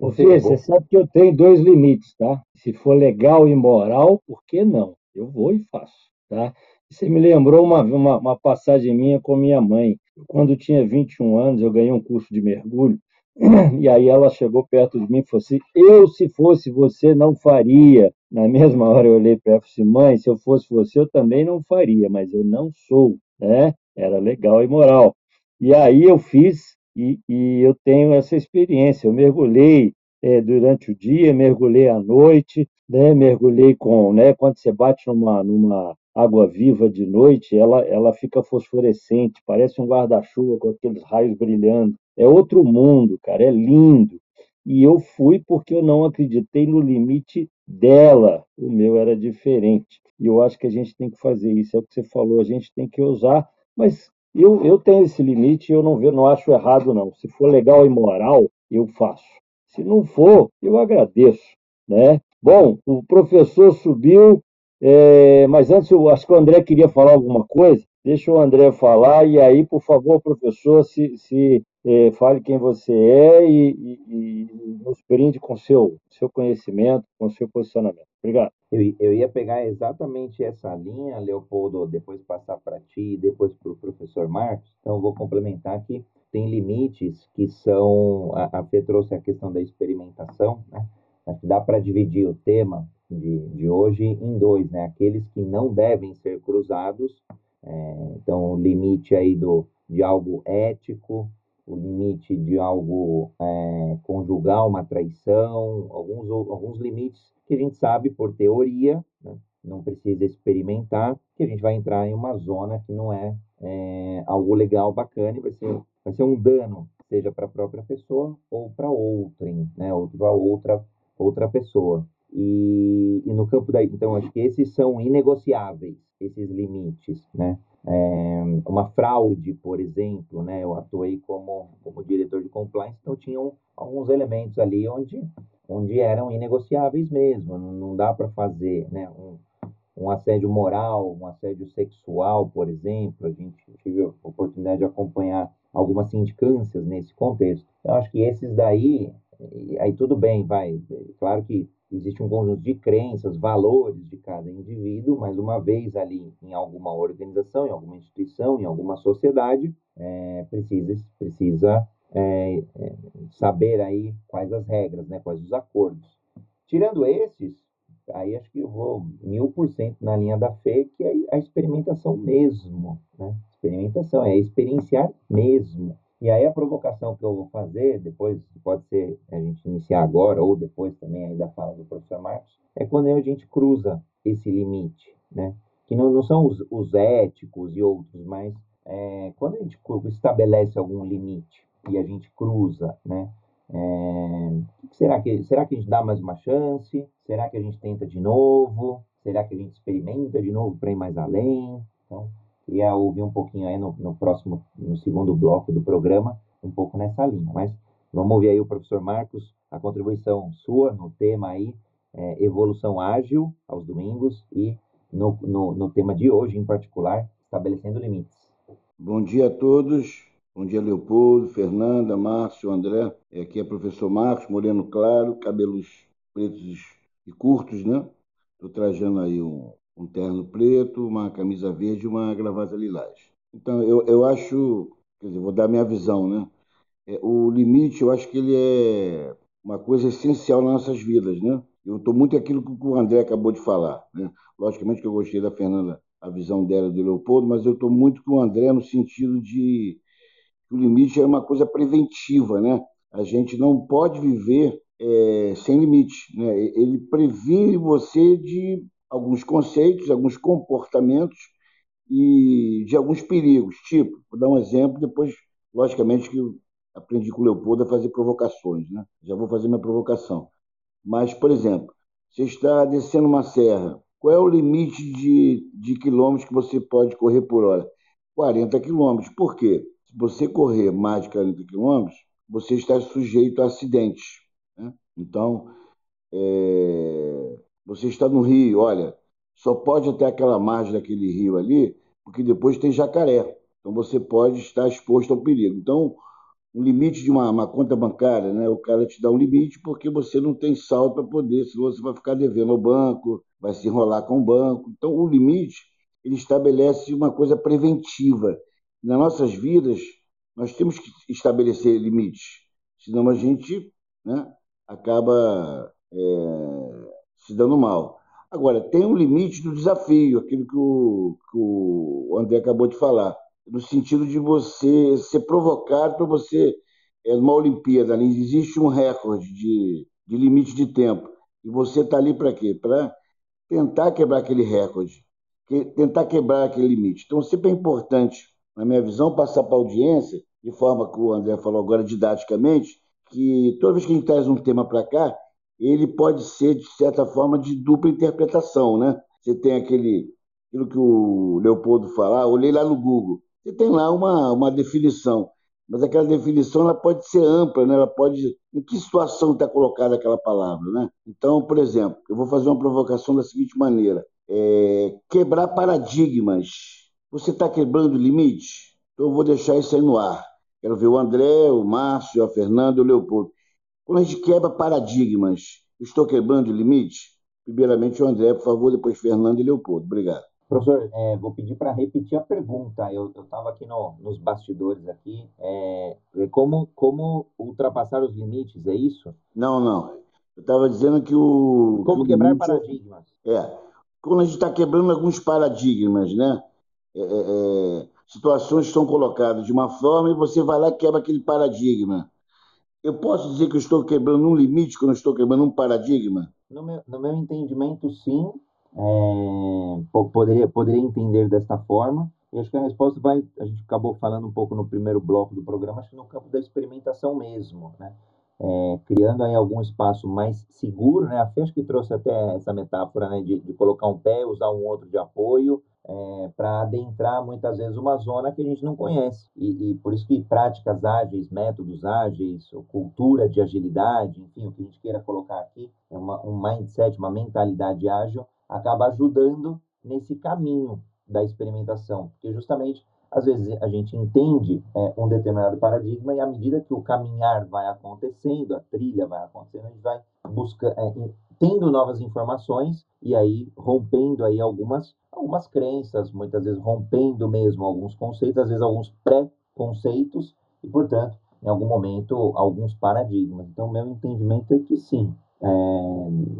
B: Ô, Fê, você sabe que eu tenho dois limites, tá? Se for legal e moral, por que não? Eu vou e faço, tá? Você me lembrou uma, uma, uma passagem minha com minha mãe. Quando eu tinha 21 anos, eu ganhei um curso de mergulho, e aí ela chegou perto de mim e falou assim: Eu, se fosse você, não faria. Na mesma hora eu olhei para ela e falei assim: Mãe, se eu fosse você, eu também não faria, mas eu não sou, né? Era legal e moral. E aí eu fiz e, e eu tenho essa experiência. Eu mergulhei é, durante o dia, mergulhei à noite, né, mergulhei com, né, quando você bate numa, numa água viva de noite, ela, ela fica fosforescente, parece um guarda-chuva com aqueles raios brilhando. É outro mundo, cara, é lindo. E eu fui porque eu não acreditei no limite dela. O meu era diferente. E eu acho que a gente tem que fazer isso. É o que você falou, a gente tem que usar, mas eu, eu tenho esse limite e eu não, vejo, não acho errado, não. Se for legal e moral, eu faço. Se não for, eu agradeço. Né? Bom, o professor subiu, é, mas antes eu acho que o André queria falar alguma coisa. Deixa o André falar e aí, por favor, professor, se, se é, fale quem você é e, e, e nos brinde com seu seu conhecimento, com seu posicionamento. Obrigado.
A: Eu, eu ia pegar exatamente essa linha, Leopoldo, depois passar para ti e depois para o professor Marcos. Então, vou complementar aqui. Tem limites que são. A, a Fê trouxe a questão da experimentação, né? Acho que dá para dividir o tema de, de hoje em dois, né? Aqueles que não devem ser cruzados é, então, o limite aí do, de algo ético, o limite de algo é, conjugal, uma traição, alguns, alguns limites que a gente sabe por teoria, né? não precisa experimentar, que a gente vai entrar em uma zona que não é, é algo legal, bacana, e vai ser, vai ser um dano, seja para a própria pessoa ou para outrem, né? ou para outra, outra pessoa. E, e no campo da. Então, acho que esses são inegociáveis, esses limites, né? É, uma fraude, por exemplo, né? Eu atuei como, como diretor de compliance, então tinham alguns elementos ali onde, onde eram inegociáveis mesmo. Não, não dá para fazer, né? Um, um assédio moral, um assédio sexual, por exemplo. A gente tive a oportunidade de acompanhar algumas sindicâncias nesse contexto. Eu acho que esses daí, aí tudo bem, vai. Claro que existe um conjunto de crenças, valores de cada indivíduo, mas uma vez ali em alguma organização, em alguma instituição, em alguma sociedade, é, precisa, precisa é, é, saber aí quais as regras, né, quais os acordos. Tirando esses, aí acho que eu vou mil por cento na linha da fé, que é a experimentação mesmo, né? Experimentação, é experienciar mesmo. E aí a provocação que eu vou fazer, depois pode ser a gente iniciar agora ou depois também aí da fala do professor Marcos, é quando a gente cruza esse limite, né? Que não, não são os, os éticos e outros, mas é, quando a gente estabelece algum limite, e a gente cruza, né? É, será, que, será que a gente dá mais uma chance? Será que a gente tenta de novo? Será que a gente experimenta de novo para ir mais além? Então, queria ouvir um pouquinho aí no, no próximo, no segundo bloco do programa, um pouco nessa linha. Mas vamos ouvir aí o professor Marcos, a contribuição sua no tema aí, é, evolução ágil aos domingos e no, no, no tema de hoje em particular, estabelecendo limites.
E: Bom dia a todos. Bom dia, Leopoldo, Fernanda, Márcio, André. Aqui é professor Marcos, moreno claro, cabelos pretos e curtos, né? Estou trajando aí um, um terno preto, uma camisa verde e uma gravata lilás. Então, eu, eu acho, quer dizer, vou dar minha visão, né? É, o limite, eu acho que ele é uma coisa essencial nas nossas vidas, né? Eu estou muito aquilo que o André acabou de falar, né? Logicamente que eu gostei da Fernanda, a visão dela do Leopoldo, mas eu estou muito com o André no sentido de que o limite é uma coisa preventiva, né? A gente não pode viver é, sem limite, né? Ele previne você de alguns conceitos, alguns comportamentos e de alguns perigos. Tipo, vou dar um exemplo, depois, logicamente, que eu aprendi com o Leopoldo a fazer provocações, né? Já vou fazer minha provocação. Mas, por exemplo, você está descendo uma serra, qual é o limite de, de quilômetros que você pode correr por hora? 40 quilômetros. Por quê? Se você correr mais de 40 quilômetros, você está sujeito a acidentes. Né? Então, é... você está no rio, olha, só pode até aquela margem daquele rio ali, porque depois tem jacaré. Então, você pode estar exposto ao perigo. Então, um limite de uma, uma, conta bancária, né? O cara te dá um limite porque você não tem saldo para poder, senão você vai ficar devendo ao banco, vai se enrolar com o banco. Então, o limite ele estabelece uma coisa preventiva nas nossas vidas, nós temos que estabelecer limites, senão a gente né, acaba é, se dando mal. Agora, tem um limite do desafio, aquilo que o, que o André acabou de falar, no sentido de você ser provocado para você, é, numa Olimpíada, ali existe um recorde de, de limite de tempo, e você está ali para quê? Para tentar quebrar aquele recorde, que, tentar quebrar aquele limite. Então, sempre é importante na minha visão, passar para a audiência, de forma que o André falou agora didaticamente, que toda vez que a gente traz um tema para cá, ele pode ser, de certa forma, de dupla interpretação, né? Você tem aquele, aquilo que o Leopoldo falar, olhei lá no Google, você tem lá uma, uma definição, mas aquela definição ela pode ser ampla, né? ela pode. Em que situação está colocada aquela palavra? Né? Então, por exemplo, eu vou fazer uma provocação da seguinte maneira: é, quebrar paradigmas você está quebrando limites? Então eu vou deixar isso aí no ar. Quero ver o André, o Márcio, a Fernanda o Leopoldo. Quando a gente quebra paradigmas, estou quebrando limites? Primeiramente o André, por favor, depois Fernando e Leopoldo. Obrigado.
A: Professor, é, vou pedir para repetir a pergunta. Eu estava aqui no, nos bastidores aqui. É, é, como, como ultrapassar os limites, é isso?
E: Não, não. Eu estava dizendo que o.
A: Como
E: que
A: quebrar limite... paradigmas?
E: É. Quando a gente está quebrando alguns paradigmas, né? É, é, é, situações estão colocadas de uma forma e você vai lá e quebra aquele paradigma. Eu posso dizer que eu estou quebrando um limite quando estou quebrando um paradigma?
A: No meu, no meu entendimento, sim. É, poderia, poderia entender desta forma. E acho que a resposta vai. A gente acabou falando um pouco no primeiro bloco do programa, acho que no campo da experimentação mesmo, né? É, criando aí algum espaço mais seguro, né? A Fê acho que trouxe até essa metáfora, né? De, de colocar um pé, usar um outro de apoio, é, para adentrar muitas vezes uma zona que a gente não conhece. E, e, por isso que práticas ágeis, métodos ágeis, ou cultura de agilidade, enfim, o que a gente queira colocar aqui, é uma, um mindset, uma mentalidade ágil, acaba ajudando nesse caminho da experimentação, porque justamente às vezes a gente entende é, um determinado paradigma e à medida que o caminhar vai acontecendo, a trilha vai acontecendo, a gente vai buscando, é, tendo novas informações e aí rompendo aí algumas algumas crenças, muitas vezes rompendo mesmo alguns conceitos, às vezes alguns pré-conceitos e, portanto, em algum momento, alguns paradigmas. Então, meu entendimento é que sim, é,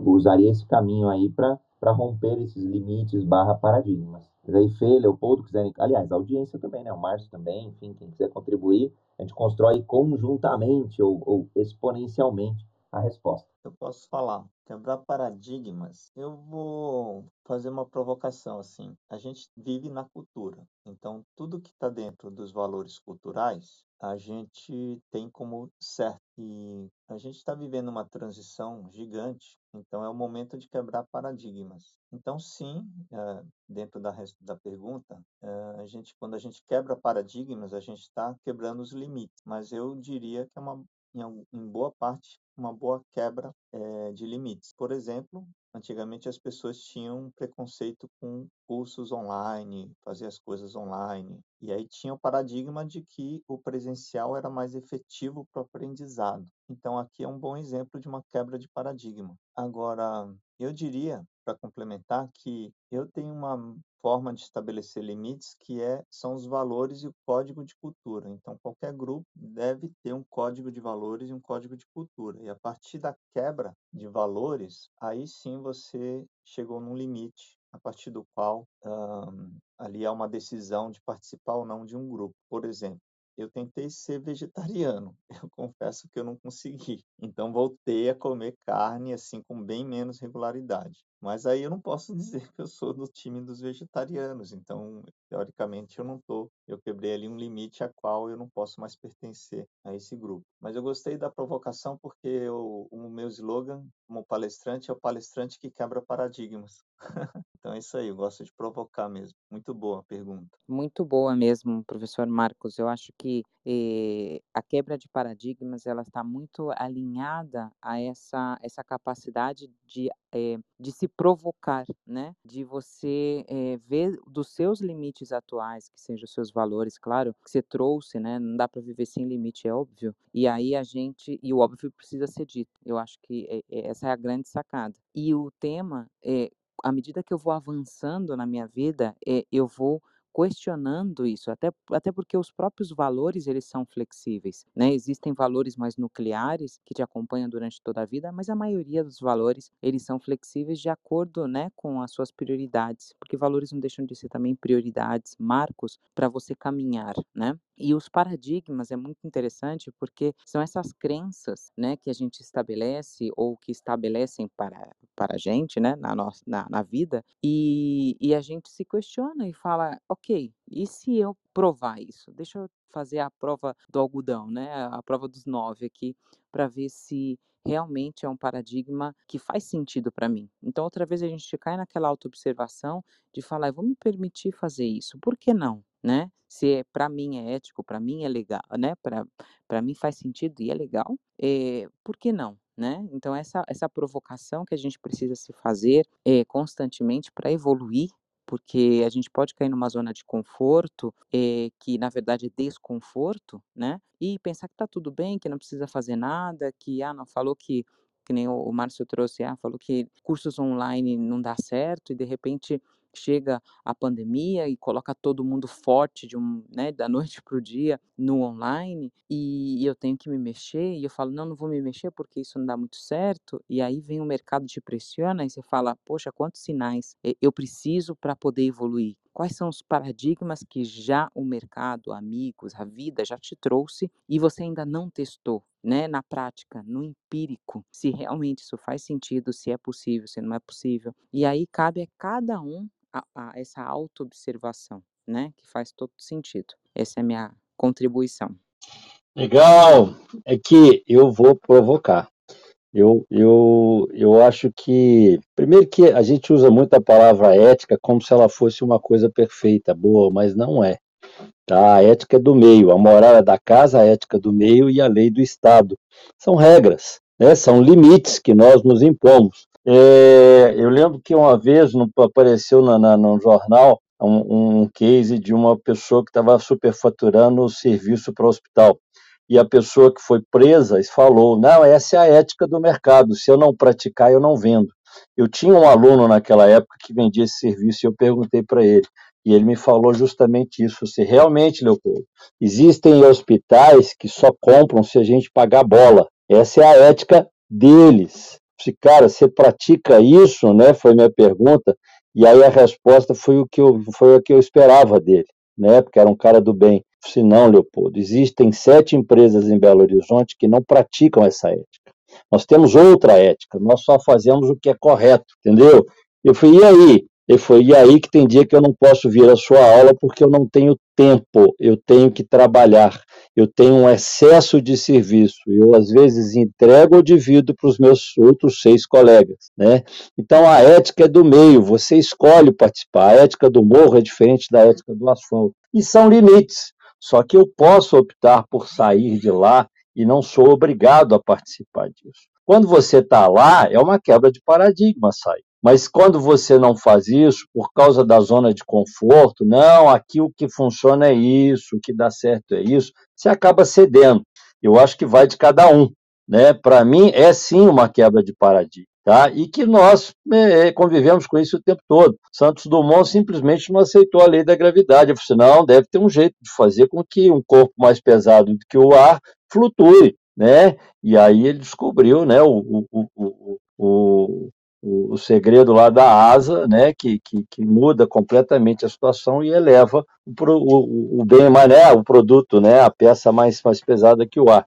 A: usaria esse caminho aí para romper esses limites barra paradigmas. Mas aí, Fê, Leopoldo, quiserem, aliás, a audiência também, né? O Márcio também, enfim, quem quiser contribuir, a gente constrói conjuntamente ou, ou exponencialmente a resposta.
D: Eu posso falar, quebrar paradigmas. Eu vou fazer uma provocação assim. A gente vive na cultura, então tudo que está dentro dos valores culturais a gente tem como certo. E a gente está vivendo uma transição gigante, então é o momento de quebrar paradigmas. Então, sim, é, dentro da, da pergunta, é, a gente, quando a gente quebra paradigmas, a gente está quebrando os limites. Mas eu diria que é uma, em, em boa parte, uma boa quebra é, de limites. Por exemplo, antigamente as pessoas tinham preconceito com cursos online, fazer as coisas online, e aí tinha o paradigma de que o presencial era mais efetivo para o aprendizado. Então aqui é um bom exemplo de uma quebra de paradigma. Agora, eu diria, para complementar, que eu tenho uma forma de estabelecer limites que é, são os valores e o código de cultura. Então, qualquer grupo deve ter um código de valores e um código de cultura. E a partir da quebra de valores, aí sim você chegou num limite a partir do qual um, ali há uma decisão de participar ou não de um grupo. Por exemplo, eu tentei ser vegetariano. Eu confesso que eu não consegui. Então voltei a comer carne assim com bem menos regularidade. Mas aí eu não posso dizer que eu sou do time dos vegetarianos. Então, teoricamente, eu não tô. Eu quebrei ali um limite a qual eu não posso mais pertencer a esse grupo. Mas eu gostei da provocação porque eu, o meu slogan como palestrante é o palestrante que quebra paradigmas. então é isso aí. Eu gosto de provocar mesmo. Muito boa a pergunta.
C: Muito boa mesmo, professor Marcos. Eu acho que eh, a quebra de paradigmas ela está muito alinhada a essa, essa capacidade de, eh, de se provocar, né? De você eh, ver dos seus limites atuais, que sejam os seus valores, claro, que você trouxe, né? Não dá para viver sem limite, é óbvio. E aí a gente, e o óbvio precisa ser dito. Eu acho que é, é, essa é a grande sacada. E o tema é à medida que eu vou avançando na minha vida, é, eu vou questionando isso, até, até porque os próprios valores eles são flexíveis, né? Existem valores mais nucleares que te acompanham durante toda a vida, mas a maioria dos valores eles são flexíveis de acordo, né, com as suas prioridades, porque valores não deixam de ser também prioridades, marcos para você caminhar, né? E os paradigmas é muito interessante porque são essas crenças, né, que a gente estabelece ou que estabelecem para, para a gente, né, na, nossa, na, na vida, e, e a gente se questiona e fala, ok, e se eu provar isso? Deixa eu fazer a prova do algodão, né, a prova dos nove aqui, para ver se realmente é um paradigma que faz sentido para mim. Então, outra vez a gente cai naquela autoobservação de falar, eu vou me permitir fazer isso, por que não? Né? Se é, para mim é ético, para mim é legal, né? Para mim faz sentido e é legal, é, por que não? Né? Então, essa, essa provocação que a gente precisa se fazer é, constantemente para evoluir, porque a gente pode cair numa zona de conforto, é, que na verdade é desconforto, né? E pensar que está tudo bem, que não precisa fazer nada, que, ah, não, falou que que nem o Márcio trouxe, ah, falou que cursos online não dá certo e de repente chega a pandemia e coloca todo mundo forte de um, né, da noite para o dia no online e, eu tenho que me mexer e eu falo não, não vou me mexer porque isso não dá muito certo e aí vem o mercado te pressiona e você fala poxa quantos sinais eu preciso para poder evoluir quais são os paradigmas que já o mercado, amigos, a vida já te trouxe e você ainda não testou, né, na prática, no empírico, se realmente isso faz sentido, se é possível, se não é possível. E aí cabe a cada um a, a essa autoobservação, né? Que faz todo sentido. Essa é a minha contribuição.
B: Legal! É que eu vou provocar. Eu, eu, eu acho que, primeiro que a gente usa muito a palavra ética como se ela fosse uma coisa perfeita, boa, mas não é. Tá? A ética é do meio, a moral é da casa, a ética do meio e a lei do Estado. São regras, né? são limites que nós nos impomos. É, eu lembro que uma vez apareceu na, na, no jornal um, um case de uma pessoa que estava superfaturando o serviço para o hospital. E a pessoa que foi presa falou: não, essa é a ética do mercado, se eu não praticar, eu não vendo. Eu tinha um aluno naquela época que vendia esse serviço e eu perguntei para ele. E ele me falou justamente isso. Se realmente, Leopoldo, existem hospitais que só compram se a gente pagar bola. Essa é a ética deles se, cara, você pratica isso, né? Foi minha pergunta. E aí a resposta foi o que eu, foi o que eu esperava dele, né? Porque era um cara do bem. Se não, Leopoldo, existem sete empresas em Belo Horizonte que não praticam essa ética. Nós temos outra ética, nós só fazemos o que é correto, entendeu? Eu falei, e aí? Ele foi, e aí que tem dia que eu não posso vir à sua aula porque eu não tenho tempo, eu tenho que trabalhar, eu tenho um excesso de serviço, eu às vezes entrego ou divido para os meus outros seis colegas, né? Então a ética é do meio, você escolhe participar, a ética do morro é diferente da ética do asfalto, e são limites, só que eu posso optar por sair de lá e não sou obrigado a participar disso. Quando você está lá, é uma quebra de paradigma sair. Mas quando você não faz isso, por causa da zona de conforto, não, aqui o que funciona é isso, o que dá certo é isso, você acaba cedendo. Eu acho que vai de cada um. Né? Para mim, é sim uma quebra de paradigma. Tá? E que nós é, convivemos com isso o tempo todo. Santos Dumont simplesmente não aceitou a lei da gravidade. Ele falou não, deve ter um jeito de fazer com que um corpo mais pesado do que o ar flutue. Né? E aí ele descobriu né, o, o, o, o, o, o segredo lá da asa, né, que, que, que, muda completamente a situação e eleva o, o, o bem mais, né, o produto, né, a peça mais, mais pesada que o ar.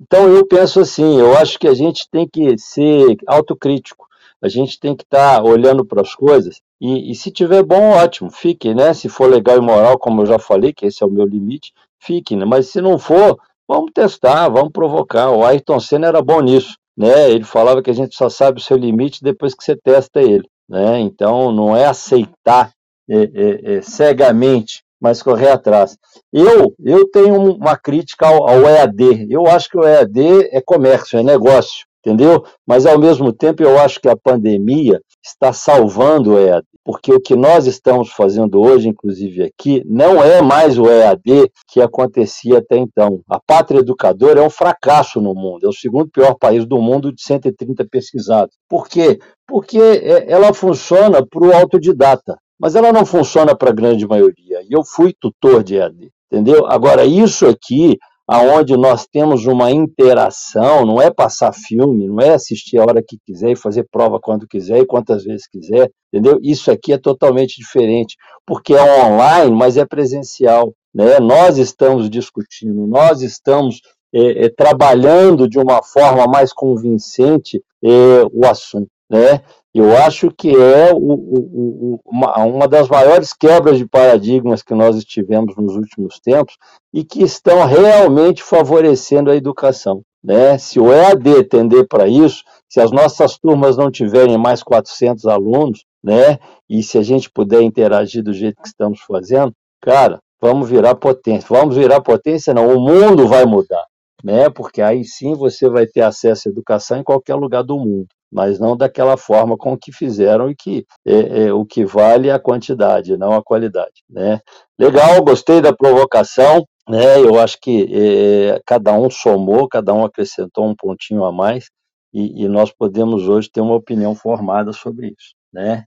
B: Então eu penso assim, eu acho que a gente tem que ser autocrítico, a gente tem que estar tá olhando para as coisas e, e, se tiver bom, ótimo, fique, né? Se for legal e moral, como eu já falei, que esse é o meu limite, fique, né? Mas se não for, vamos testar, vamos provocar. O Ayrton Senna era bom nisso né? Ele falava que a gente só sabe o seu limite depois que você testa ele, né? Então não é aceitar é, é, é, cegamente, mas correr atrás. Eu eu tenho uma crítica ao, ao EAD. Eu acho que o EAD é comércio, é negócio, entendeu? Mas ao mesmo tempo eu acho que a pandemia está salvando o EAD porque o que nós estamos fazendo hoje, inclusive aqui, não é mais o EAD que acontecia até então. A pátria educadora é um fracasso no mundo, é o segundo pior país do mundo de 130 pesquisados. Por quê? Porque é, ela funciona para o autodidata, mas ela não funciona para a grande maioria. E eu fui tutor de EAD, entendeu? Agora, isso aqui aonde nós temos uma interação, não é passar filme, não é assistir a hora que quiser e fazer prova quando quiser e quantas vezes quiser, entendeu? Isso aqui é totalmente diferente, porque é online, mas é presencial, né? Nós estamos discutindo, nós estamos é, é, trabalhando de uma forma mais convincente é, o assunto, né? Eu acho que é o, o, o, uma, uma, das maiores quebras de paradigmas que nós tivemos nos últimos tempos e que estão realmente favorecendo a educação. Né? Se o EAD tender para isso, se as nossas turmas não tiverem mais 400 alunos, né, e se a gente puder interagir do jeito que estamos fazendo, cara, vamos virar potência. Vamos virar potência, não, o mundo vai mudar, né? Porque aí sim você vai ter acesso à educação em qualquer lugar do mundo mas não daquela forma com que fizeram e que é, é, o que vale é a quantidade, não a qualidade. Né? Legal, gostei da provocação. Né? Eu acho que é, cada um somou, cada um acrescentou um pontinho a mais e, e, nós podemos hoje ter uma opinião formada sobre isso. Né?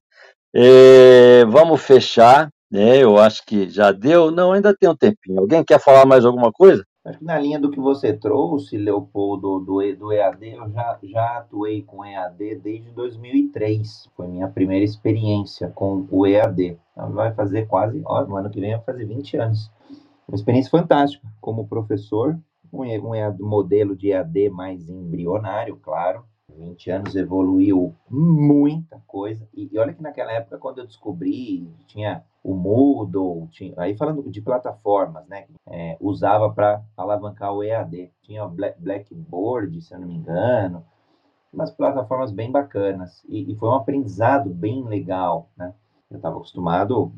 B: É, vamos fechar. Né? Eu acho que já deu. Não, ainda tem um tempinho. Alguém quer falar mais alguma coisa?
A: Acho que na linha do que você trouxe, Leopoldo, do, do EAD, eu já, já atuei com EAD desde 2003. Foi minha primeira experiência com o EAD. Então, vai fazer quase, ó, no ano que vem vai fazer 20 anos. Uma experiência fantástica como professor, um, um modelo de EAD mais embrionário, claro. 20 anos evoluiu muita coisa. E, e olha que naquela época, quando eu descobri, tinha o Moodle, tinha, aí falando de plataformas, né, é, usava para alavancar o EAD. Tinha o Blackboard, se eu não me engano, umas plataformas bem bacanas. E, e foi um aprendizado bem legal, né? Eu estava acostumado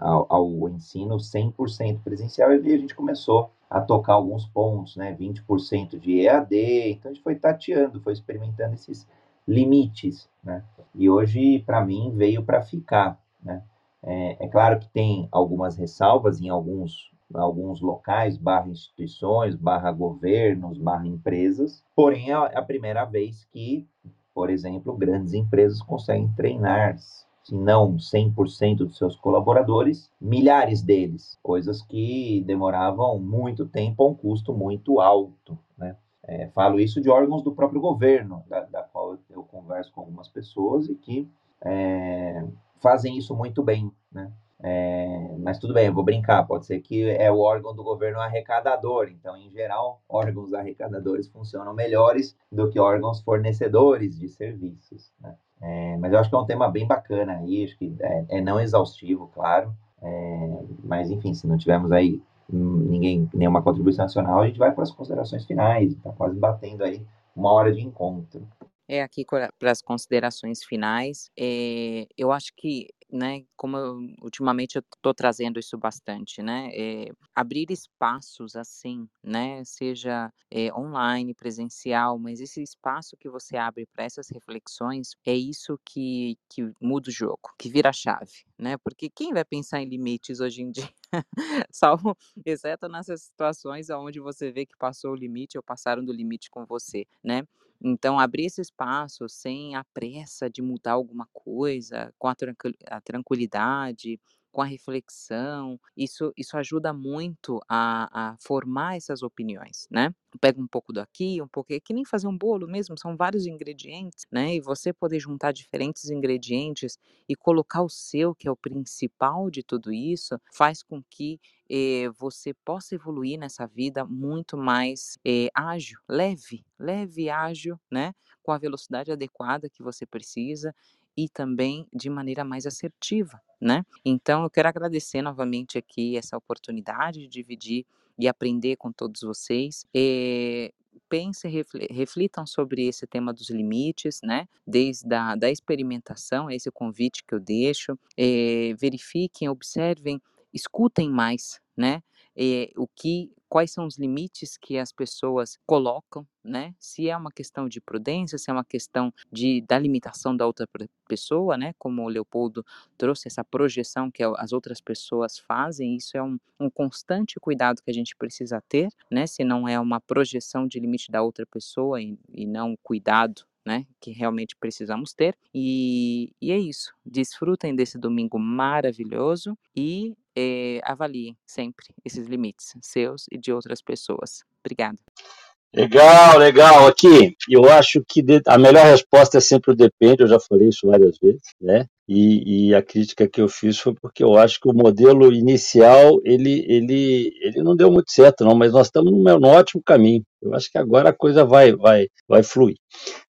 A: ao, ao, ensino 100% presencial e a gente começou a tocar alguns pontos, né? 20% de EAD, então a gente foi tateando, foi experimentando esses limites, né? E hoje, para mim, veio para ficar, né? É, é, claro que tem algumas ressalvas em alguns, alguns locais, barra instituições, barra governos, barra empresas, porém é a primeira vez que, por exemplo, grandes empresas conseguem treinar, se não 100% dos seus colaboradores, milhares deles, coisas que demoravam muito tempo a um custo muito alto, né? É, falo isso de órgãos do próprio governo, da, da qual eu converso com algumas pessoas e que é, fazem isso muito bem, né? É, mas tudo bem, eu vou brincar. Pode ser que é o órgão do governo arrecadador. Então, em geral, órgãos arrecadadores funcionam melhores do que órgãos fornecedores de serviços. Né? É, mas eu acho que é um tema bem bacana aí. Acho que é, é não exaustivo, claro. É, mas, enfim, se não tivermos aí ninguém, nenhuma contribuição nacional, a gente vai para as considerações finais. Está quase batendo aí uma hora de encontro.
C: É aqui para as considerações finais. É, eu acho que né, como eu, ultimamente eu estou trazendo isso bastante, né, é, abrir espaços assim, né, seja é, online, presencial, mas esse espaço que você abre para essas reflexões é isso que, que muda o jogo, que vira a chave, né, porque quem vai pensar em limites hoje em dia? Só, exceto nessas situações onde você vê que passou o limite ou passaram do limite com você, né? Então, abrir esse espaço sem a pressa de mudar alguma coisa, com a, a tranquilidade, com a reflexão, isso, isso ajuda muito a, a formar essas opiniões, né? Pega um pouco daqui, um pouco, é que nem fazer um bolo mesmo, são vários ingredientes, né? E você poder juntar diferentes ingredientes e colocar o seu, que é o principal de tudo isso, faz com que eh, você possa evoluir nessa vida muito mais eh, ágil, leve, leve, ágil, né? Com a velocidade adequada que você precisa e também de maneira mais assertiva, né? Então, eu quero agradecer novamente aqui essa oportunidade de dividir e aprender com todos vocês. E pensem, reflitam sobre esse tema dos limites, né? Desde a da experimentação, esse convite que eu deixo. verifiquem, observem, escutem mais, né? o que quais são os limites que as pessoas colocam, né? Se é uma questão de prudência, se é uma questão de da limitação da outra pessoa, né? Como o Leopoldo trouxe essa projeção que as outras pessoas fazem, isso é um, um constante cuidado que a gente precisa ter, né? Se não é uma projeção de limite da outra pessoa e, e não cuidado né, que realmente precisamos ter. E, e é isso. Desfrutem desse domingo maravilhoso e é, avaliem sempre esses limites seus e de outras pessoas. Obrigada.
B: Legal, legal. Aqui, eu acho que a melhor resposta é sempre o depende, eu já falei isso várias vezes, né? E, e, a crítica que eu fiz foi porque eu acho que o modelo inicial, ele, ele, ele não deu muito certo, não, mas nós estamos num, num ótimo caminho. Eu acho que agora a coisa vai, vai, vai fluir.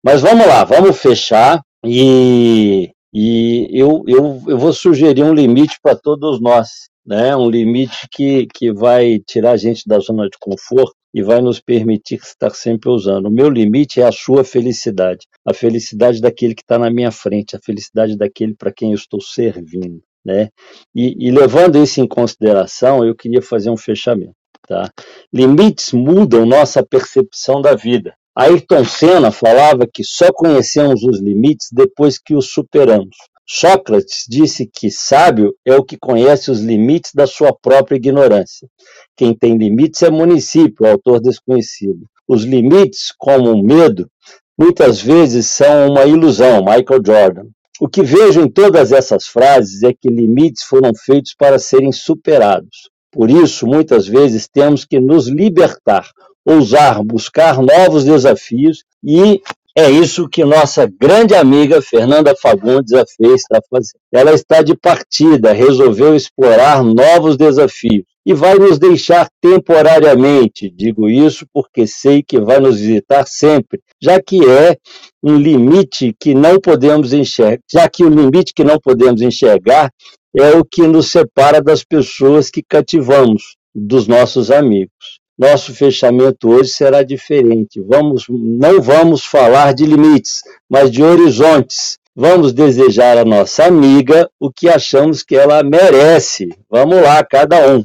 B: Mas vamos lá, vamos fechar e, e eu, eu, eu vou sugerir um limite para todos nós, né? um limite que, que vai tirar a gente da zona de conforto e vai nos permitir estar sempre usando. O meu limite é a sua felicidade, a felicidade daquele que está na minha frente, a felicidade daquele para quem eu estou servindo. Né? E, e levando isso em consideração, eu queria fazer um fechamento. Tá? Limites mudam nossa percepção da vida. Ayrton Senna falava que só conhecemos os limites depois que os superamos. Sócrates disse que sábio é o que conhece os limites da sua própria ignorância. Quem tem limites é município, autor desconhecido. Os limites, como o medo, muitas vezes são uma ilusão, Michael Jordan. O que vejo em todas essas frases é que limites foram feitos para serem superados. Por isso, muitas vezes temos que nos libertar, ousar, buscar novos desafios e é isso que nossa grande amiga Fernanda Fagundes a fez, está fazendo. Ela está de partida, resolveu explorar novos desafios e vai nos deixar temporariamente. Digo isso porque sei que vai nos visitar sempre, já que é um limite que não podemos enxergar, já que o limite que não podemos enxergar é o que nos separa das pessoas que cativamos, dos nossos amigos. Nosso fechamento hoje será diferente. Vamos, não vamos falar de limites, mas de horizontes. Vamos desejar à nossa amiga o que achamos que ela merece. Vamos lá, cada um.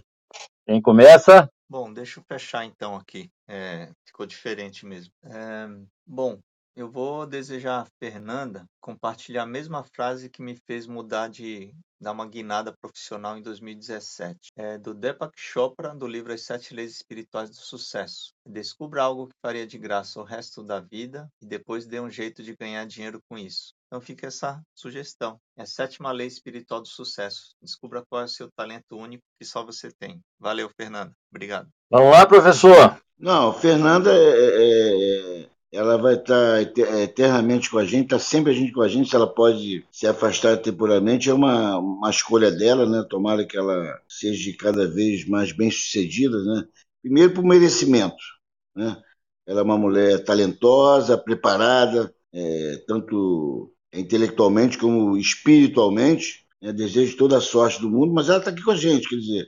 B: Quem começa?
D: Bom, deixa eu fechar então aqui. É, ficou diferente mesmo. É, bom, eu vou desejar a Fernanda compartilhar a mesma frase que me fez mudar de dar uma guinada profissional em 2017. É do Deepak Chopra, do livro As Sete Leis Espirituais do Sucesso. Descubra algo que faria de graça o resto da vida e depois dê um jeito de ganhar dinheiro com isso. Então fica essa sugestão. É a sétima lei espiritual do sucesso. Descubra qual é o seu talento único que só você tem. Valeu, Fernanda. Obrigado.
B: Vamos lá, professor.
E: Não, Fernanda é, é, é ela vai estar eternamente com a gente, está sempre a gente com a gente, se ela pode se afastar temporariamente, é uma, uma escolha dela, né? Tomara que ela seja cada vez mais bem sucedida, né? Primeiro por merecimento, né? Ela é uma mulher talentosa, preparada, é, tanto intelectualmente como espiritualmente. Né? Desejo toda a sorte do mundo, mas ela está aqui com a gente, quer dizer,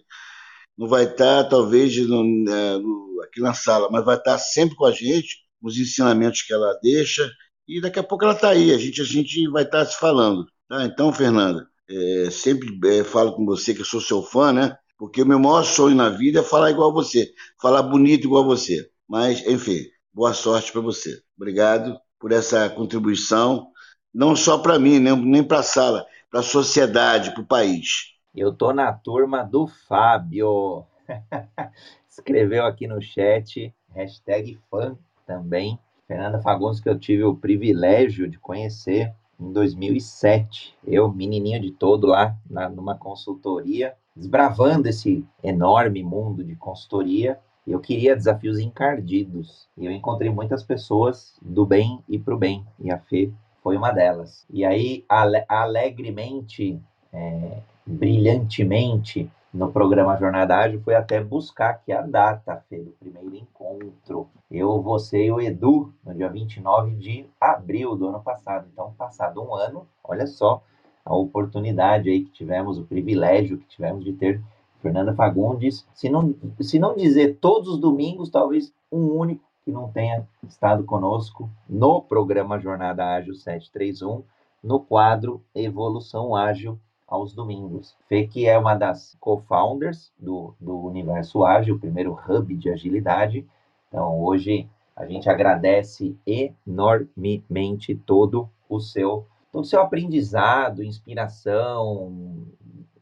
E: não vai estar talvez no, é, no, aqui na sala, mas vai estar sempre com a gente, os ensinamentos que ela deixa, e daqui a pouco ela está aí, a gente, a gente vai estar se falando. Tá? Então, Fernanda, é, sempre é, falo com você que eu sou seu fã, né? Porque o meu maior sonho na vida é falar igual você, falar bonito igual você. Mas, enfim, boa sorte para você. Obrigado por essa contribuição, não só para mim, nem, nem para a sala, para a sociedade, para o país.
A: Eu tô na turma do Fábio. Escreveu aqui no chat, hashtag fã também. Fernanda Fagundes, que eu tive o privilégio de conhecer em 2007. Eu, menininho de todo lá, na, numa consultoria, desbravando esse enorme mundo de consultoria. Eu queria desafios encardidos. E eu encontrei muitas pessoas do bem e para o bem. E a Fê foi uma delas. E aí, ale alegremente, é, brilhantemente, no programa Jornada Ágil, foi até buscar aqui a data, Fê, do primeiro encontro. Eu, você e o Edu, no dia 29 de abril do ano passado. Então, passado um ano, olha só a oportunidade aí que tivemos, o privilégio que tivemos de ter Fernanda Fagundes, se não, se não dizer todos os domingos, talvez um único que não tenha estado conosco no programa Jornada Ágil 731, no quadro Evolução Ágil aos domingos. Fê que é uma das co-founders do, do Universo Ágil, o primeiro hub de agilidade. Então, hoje a gente agradece enormemente todo o seu todo o seu aprendizado, inspiração,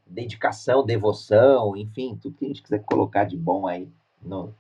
A: dedicação, devoção, enfim, tudo que a gente quiser colocar de bom aí no,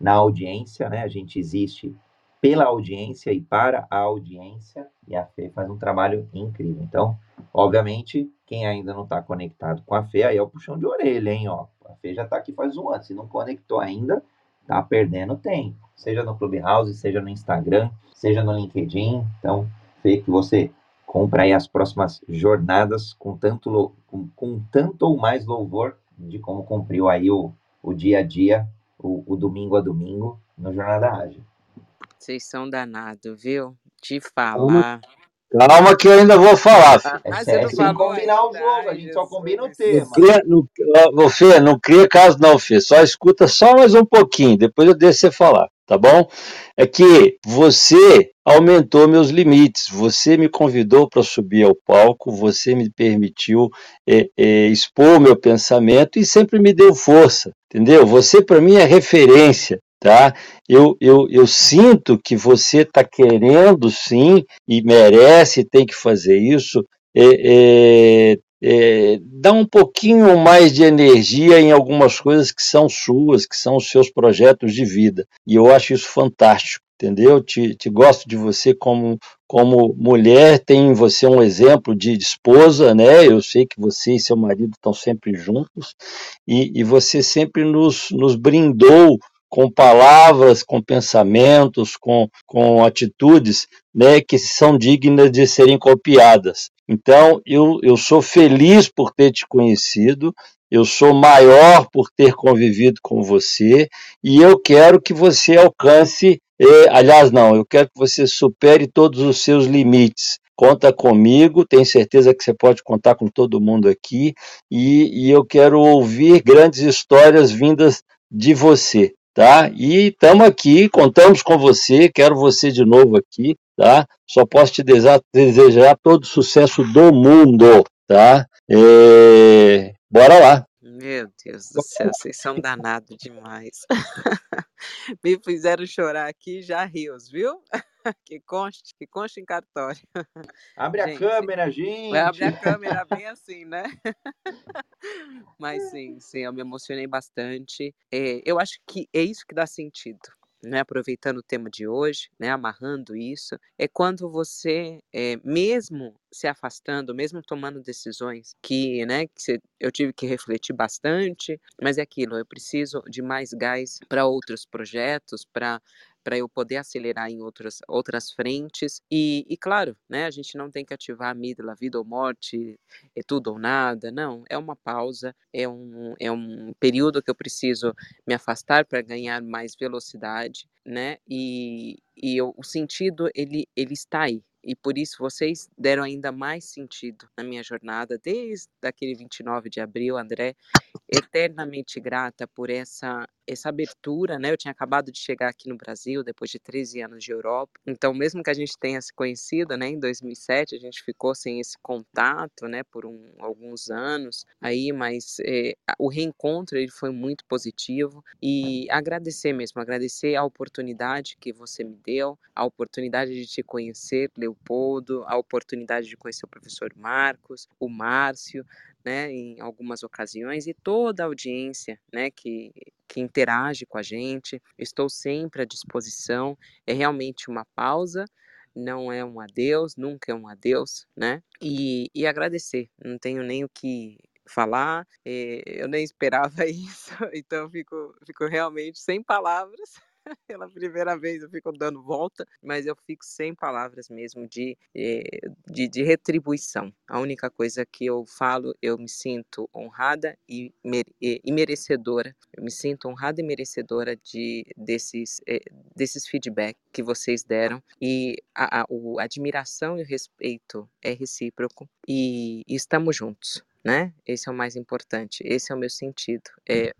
A: na audiência, né? A gente existe pela audiência e para a audiência, e a Fê faz um trabalho incrível. Então, obviamente, quem ainda não está conectado com a Fê, aí é o puxão de orelha, hein? Ó, a Fê já está aqui faz um ano, se não conectou ainda, tá perdendo tempo. Seja no Clubhouse, seja no Instagram, seja no LinkedIn. Então, Fê, que você compra aí as próximas jornadas com tanto, com, com tanto ou mais louvor de como cumpriu aí o, o dia a dia, o, o domingo a domingo no Jornada Ágil.
C: Vocês são danados, viu? Te falar.
B: Calma que eu ainda vou falar.
A: Ah, é, é, é sem combinar o jogo, a gente só combina o tema. Não
B: cria, não, Fê, não cria caso não, Fê. Só escuta só mais um pouquinho, depois eu deixo você falar, tá bom? É que você aumentou meus limites, você me convidou para subir ao palco, você me permitiu é, é, expor meu pensamento e sempre me deu força, entendeu? Você para mim é referência tá? Eu, eu, eu sinto que você está querendo sim e merece, tem que fazer isso. É, é, é, dá um pouquinho mais de energia em algumas coisas que são suas, que são os seus projetos de vida. E eu acho isso fantástico, entendeu? Te, te gosto de você como, como mulher, tem em você um exemplo de, de esposa, né? Eu sei que você e seu marido estão sempre juntos e, e você sempre nos, nos brindou com palavras, com pensamentos, com, com atitudes né, que são dignas de serem copiadas. Então, eu, eu sou feliz por ter te conhecido, eu sou maior por ter convivido com você e eu quero que você alcance, eh, aliás, não, eu quero que você supere todos os seus limites. Conta comigo, tenho certeza que você pode contar com todo mundo aqui e, e eu quero ouvir grandes histórias vindas de você tá? E estamos aqui, contamos com você, quero você de novo aqui, tá? Só posso te desejar, todo o sucesso do mundo, tá? É... Bora lá.
C: Meu Deus do céu, vocês são danados demais. Me fizeram chorar aqui já rios, viu? Que conste, que conste em cartório.
A: Abre gente, a câmera, gente.
C: Abre a câmera bem assim, né? Mas sim, sim, eu me emocionei bastante. É, eu acho que é isso que dá sentido né, aproveitando o tema de hoje, né, amarrando isso, é quando você, é, mesmo se afastando, mesmo tomando decisões que, né, que eu tive que refletir bastante, mas é aquilo, eu preciso de mais gás para outros projetos, para para eu poder acelerar em outras, outras frentes. E, e, claro, né, a gente não tem que ativar a amígdala, vida ou morte, é tudo ou nada. Não, é uma pausa, é um, é um período que eu preciso me afastar para ganhar mais velocidade, né? E, e eu, o sentido, ele, ele está aí. E por isso vocês deram ainda mais sentido na minha jornada, desde aquele 29 de abril, André, eternamente grata por essa essa abertura, né? Eu tinha acabado de chegar aqui no Brasil depois de 13 anos de Europa. Então, mesmo que a gente tenha se conhecido, né, em 2007, a gente ficou sem esse contato, né, por um, alguns anos aí, mas é, o reencontro ele foi muito positivo e agradecer mesmo, agradecer a oportunidade que você me deu, a oportunidade de te conhecer, Leopoldo, a oportunidade de conhecer o professor Marcos, o Márcio, né, em algumas ocasiões e toda a audiência, né, que que interage com a gente. Estou sempre à disposição. É realmente uma pausa, não é um adeus, nunca é um adeus, né? E, e agradecer. Não tenho nem o que falar, eh, eu nem esperava isso, então fico, fico realmente sem palavras. Pela primeira vez eu fico dando volta, mas eu fico sem palavras mesmo de, eh, de, de retribuição. A única coisa que eu falo, eu me sinto honrada e, e merecedora. Eu me sinto honrada e merecedora de, desses, eh, desses feedback que vocês deram. E a, a, a admiração e o respeito é recíproco. E, e estamos juntos. Né? Esse é o mais importante, esse é o meu sentido. É,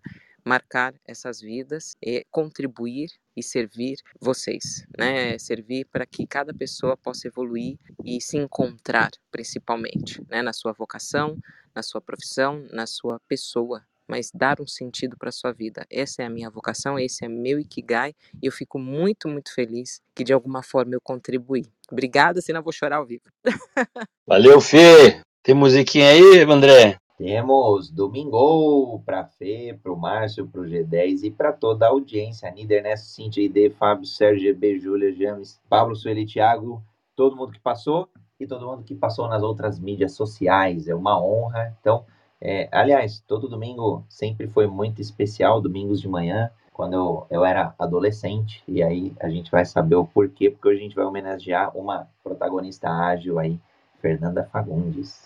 C: marcar essas vidas e contribuir e servir vocês, né? Servir para que cada pessoa possa evoluir e se encontrar, principalmente, né? Na sua vocação, na sua profissão, na sua pessoa, mas dar um sentido para a sua vida. Essa é a minha vocação, esse é meu Ikigai e eu fico muito, muito feliz que de alguma forma eu contribuí. Obrigada, senão eu vou chorar ao vivo.
B: Valeu, Fê! Tem musiquinha aí, André?
A: Temos domingo para Fê, para o Márcio, para o G10 e para toda a audiência. Nider, Ernesto, Cintia, ID, Fábio, Sérgio, GB, Júlia, James, Pablo, Sueli, Thiago, todo mundo que passou e todo mundo que passou nas outras mídias sociais. É uma honra. Então, é, aliás, todo domingo sempre foi muito especial, domingos de manhã, quando eu, eu era adolescente. E aí a gente vai saber o porquê, porque hoje a gente vai homenagear uma protagonista ágil aí, Fernanda Fagundes.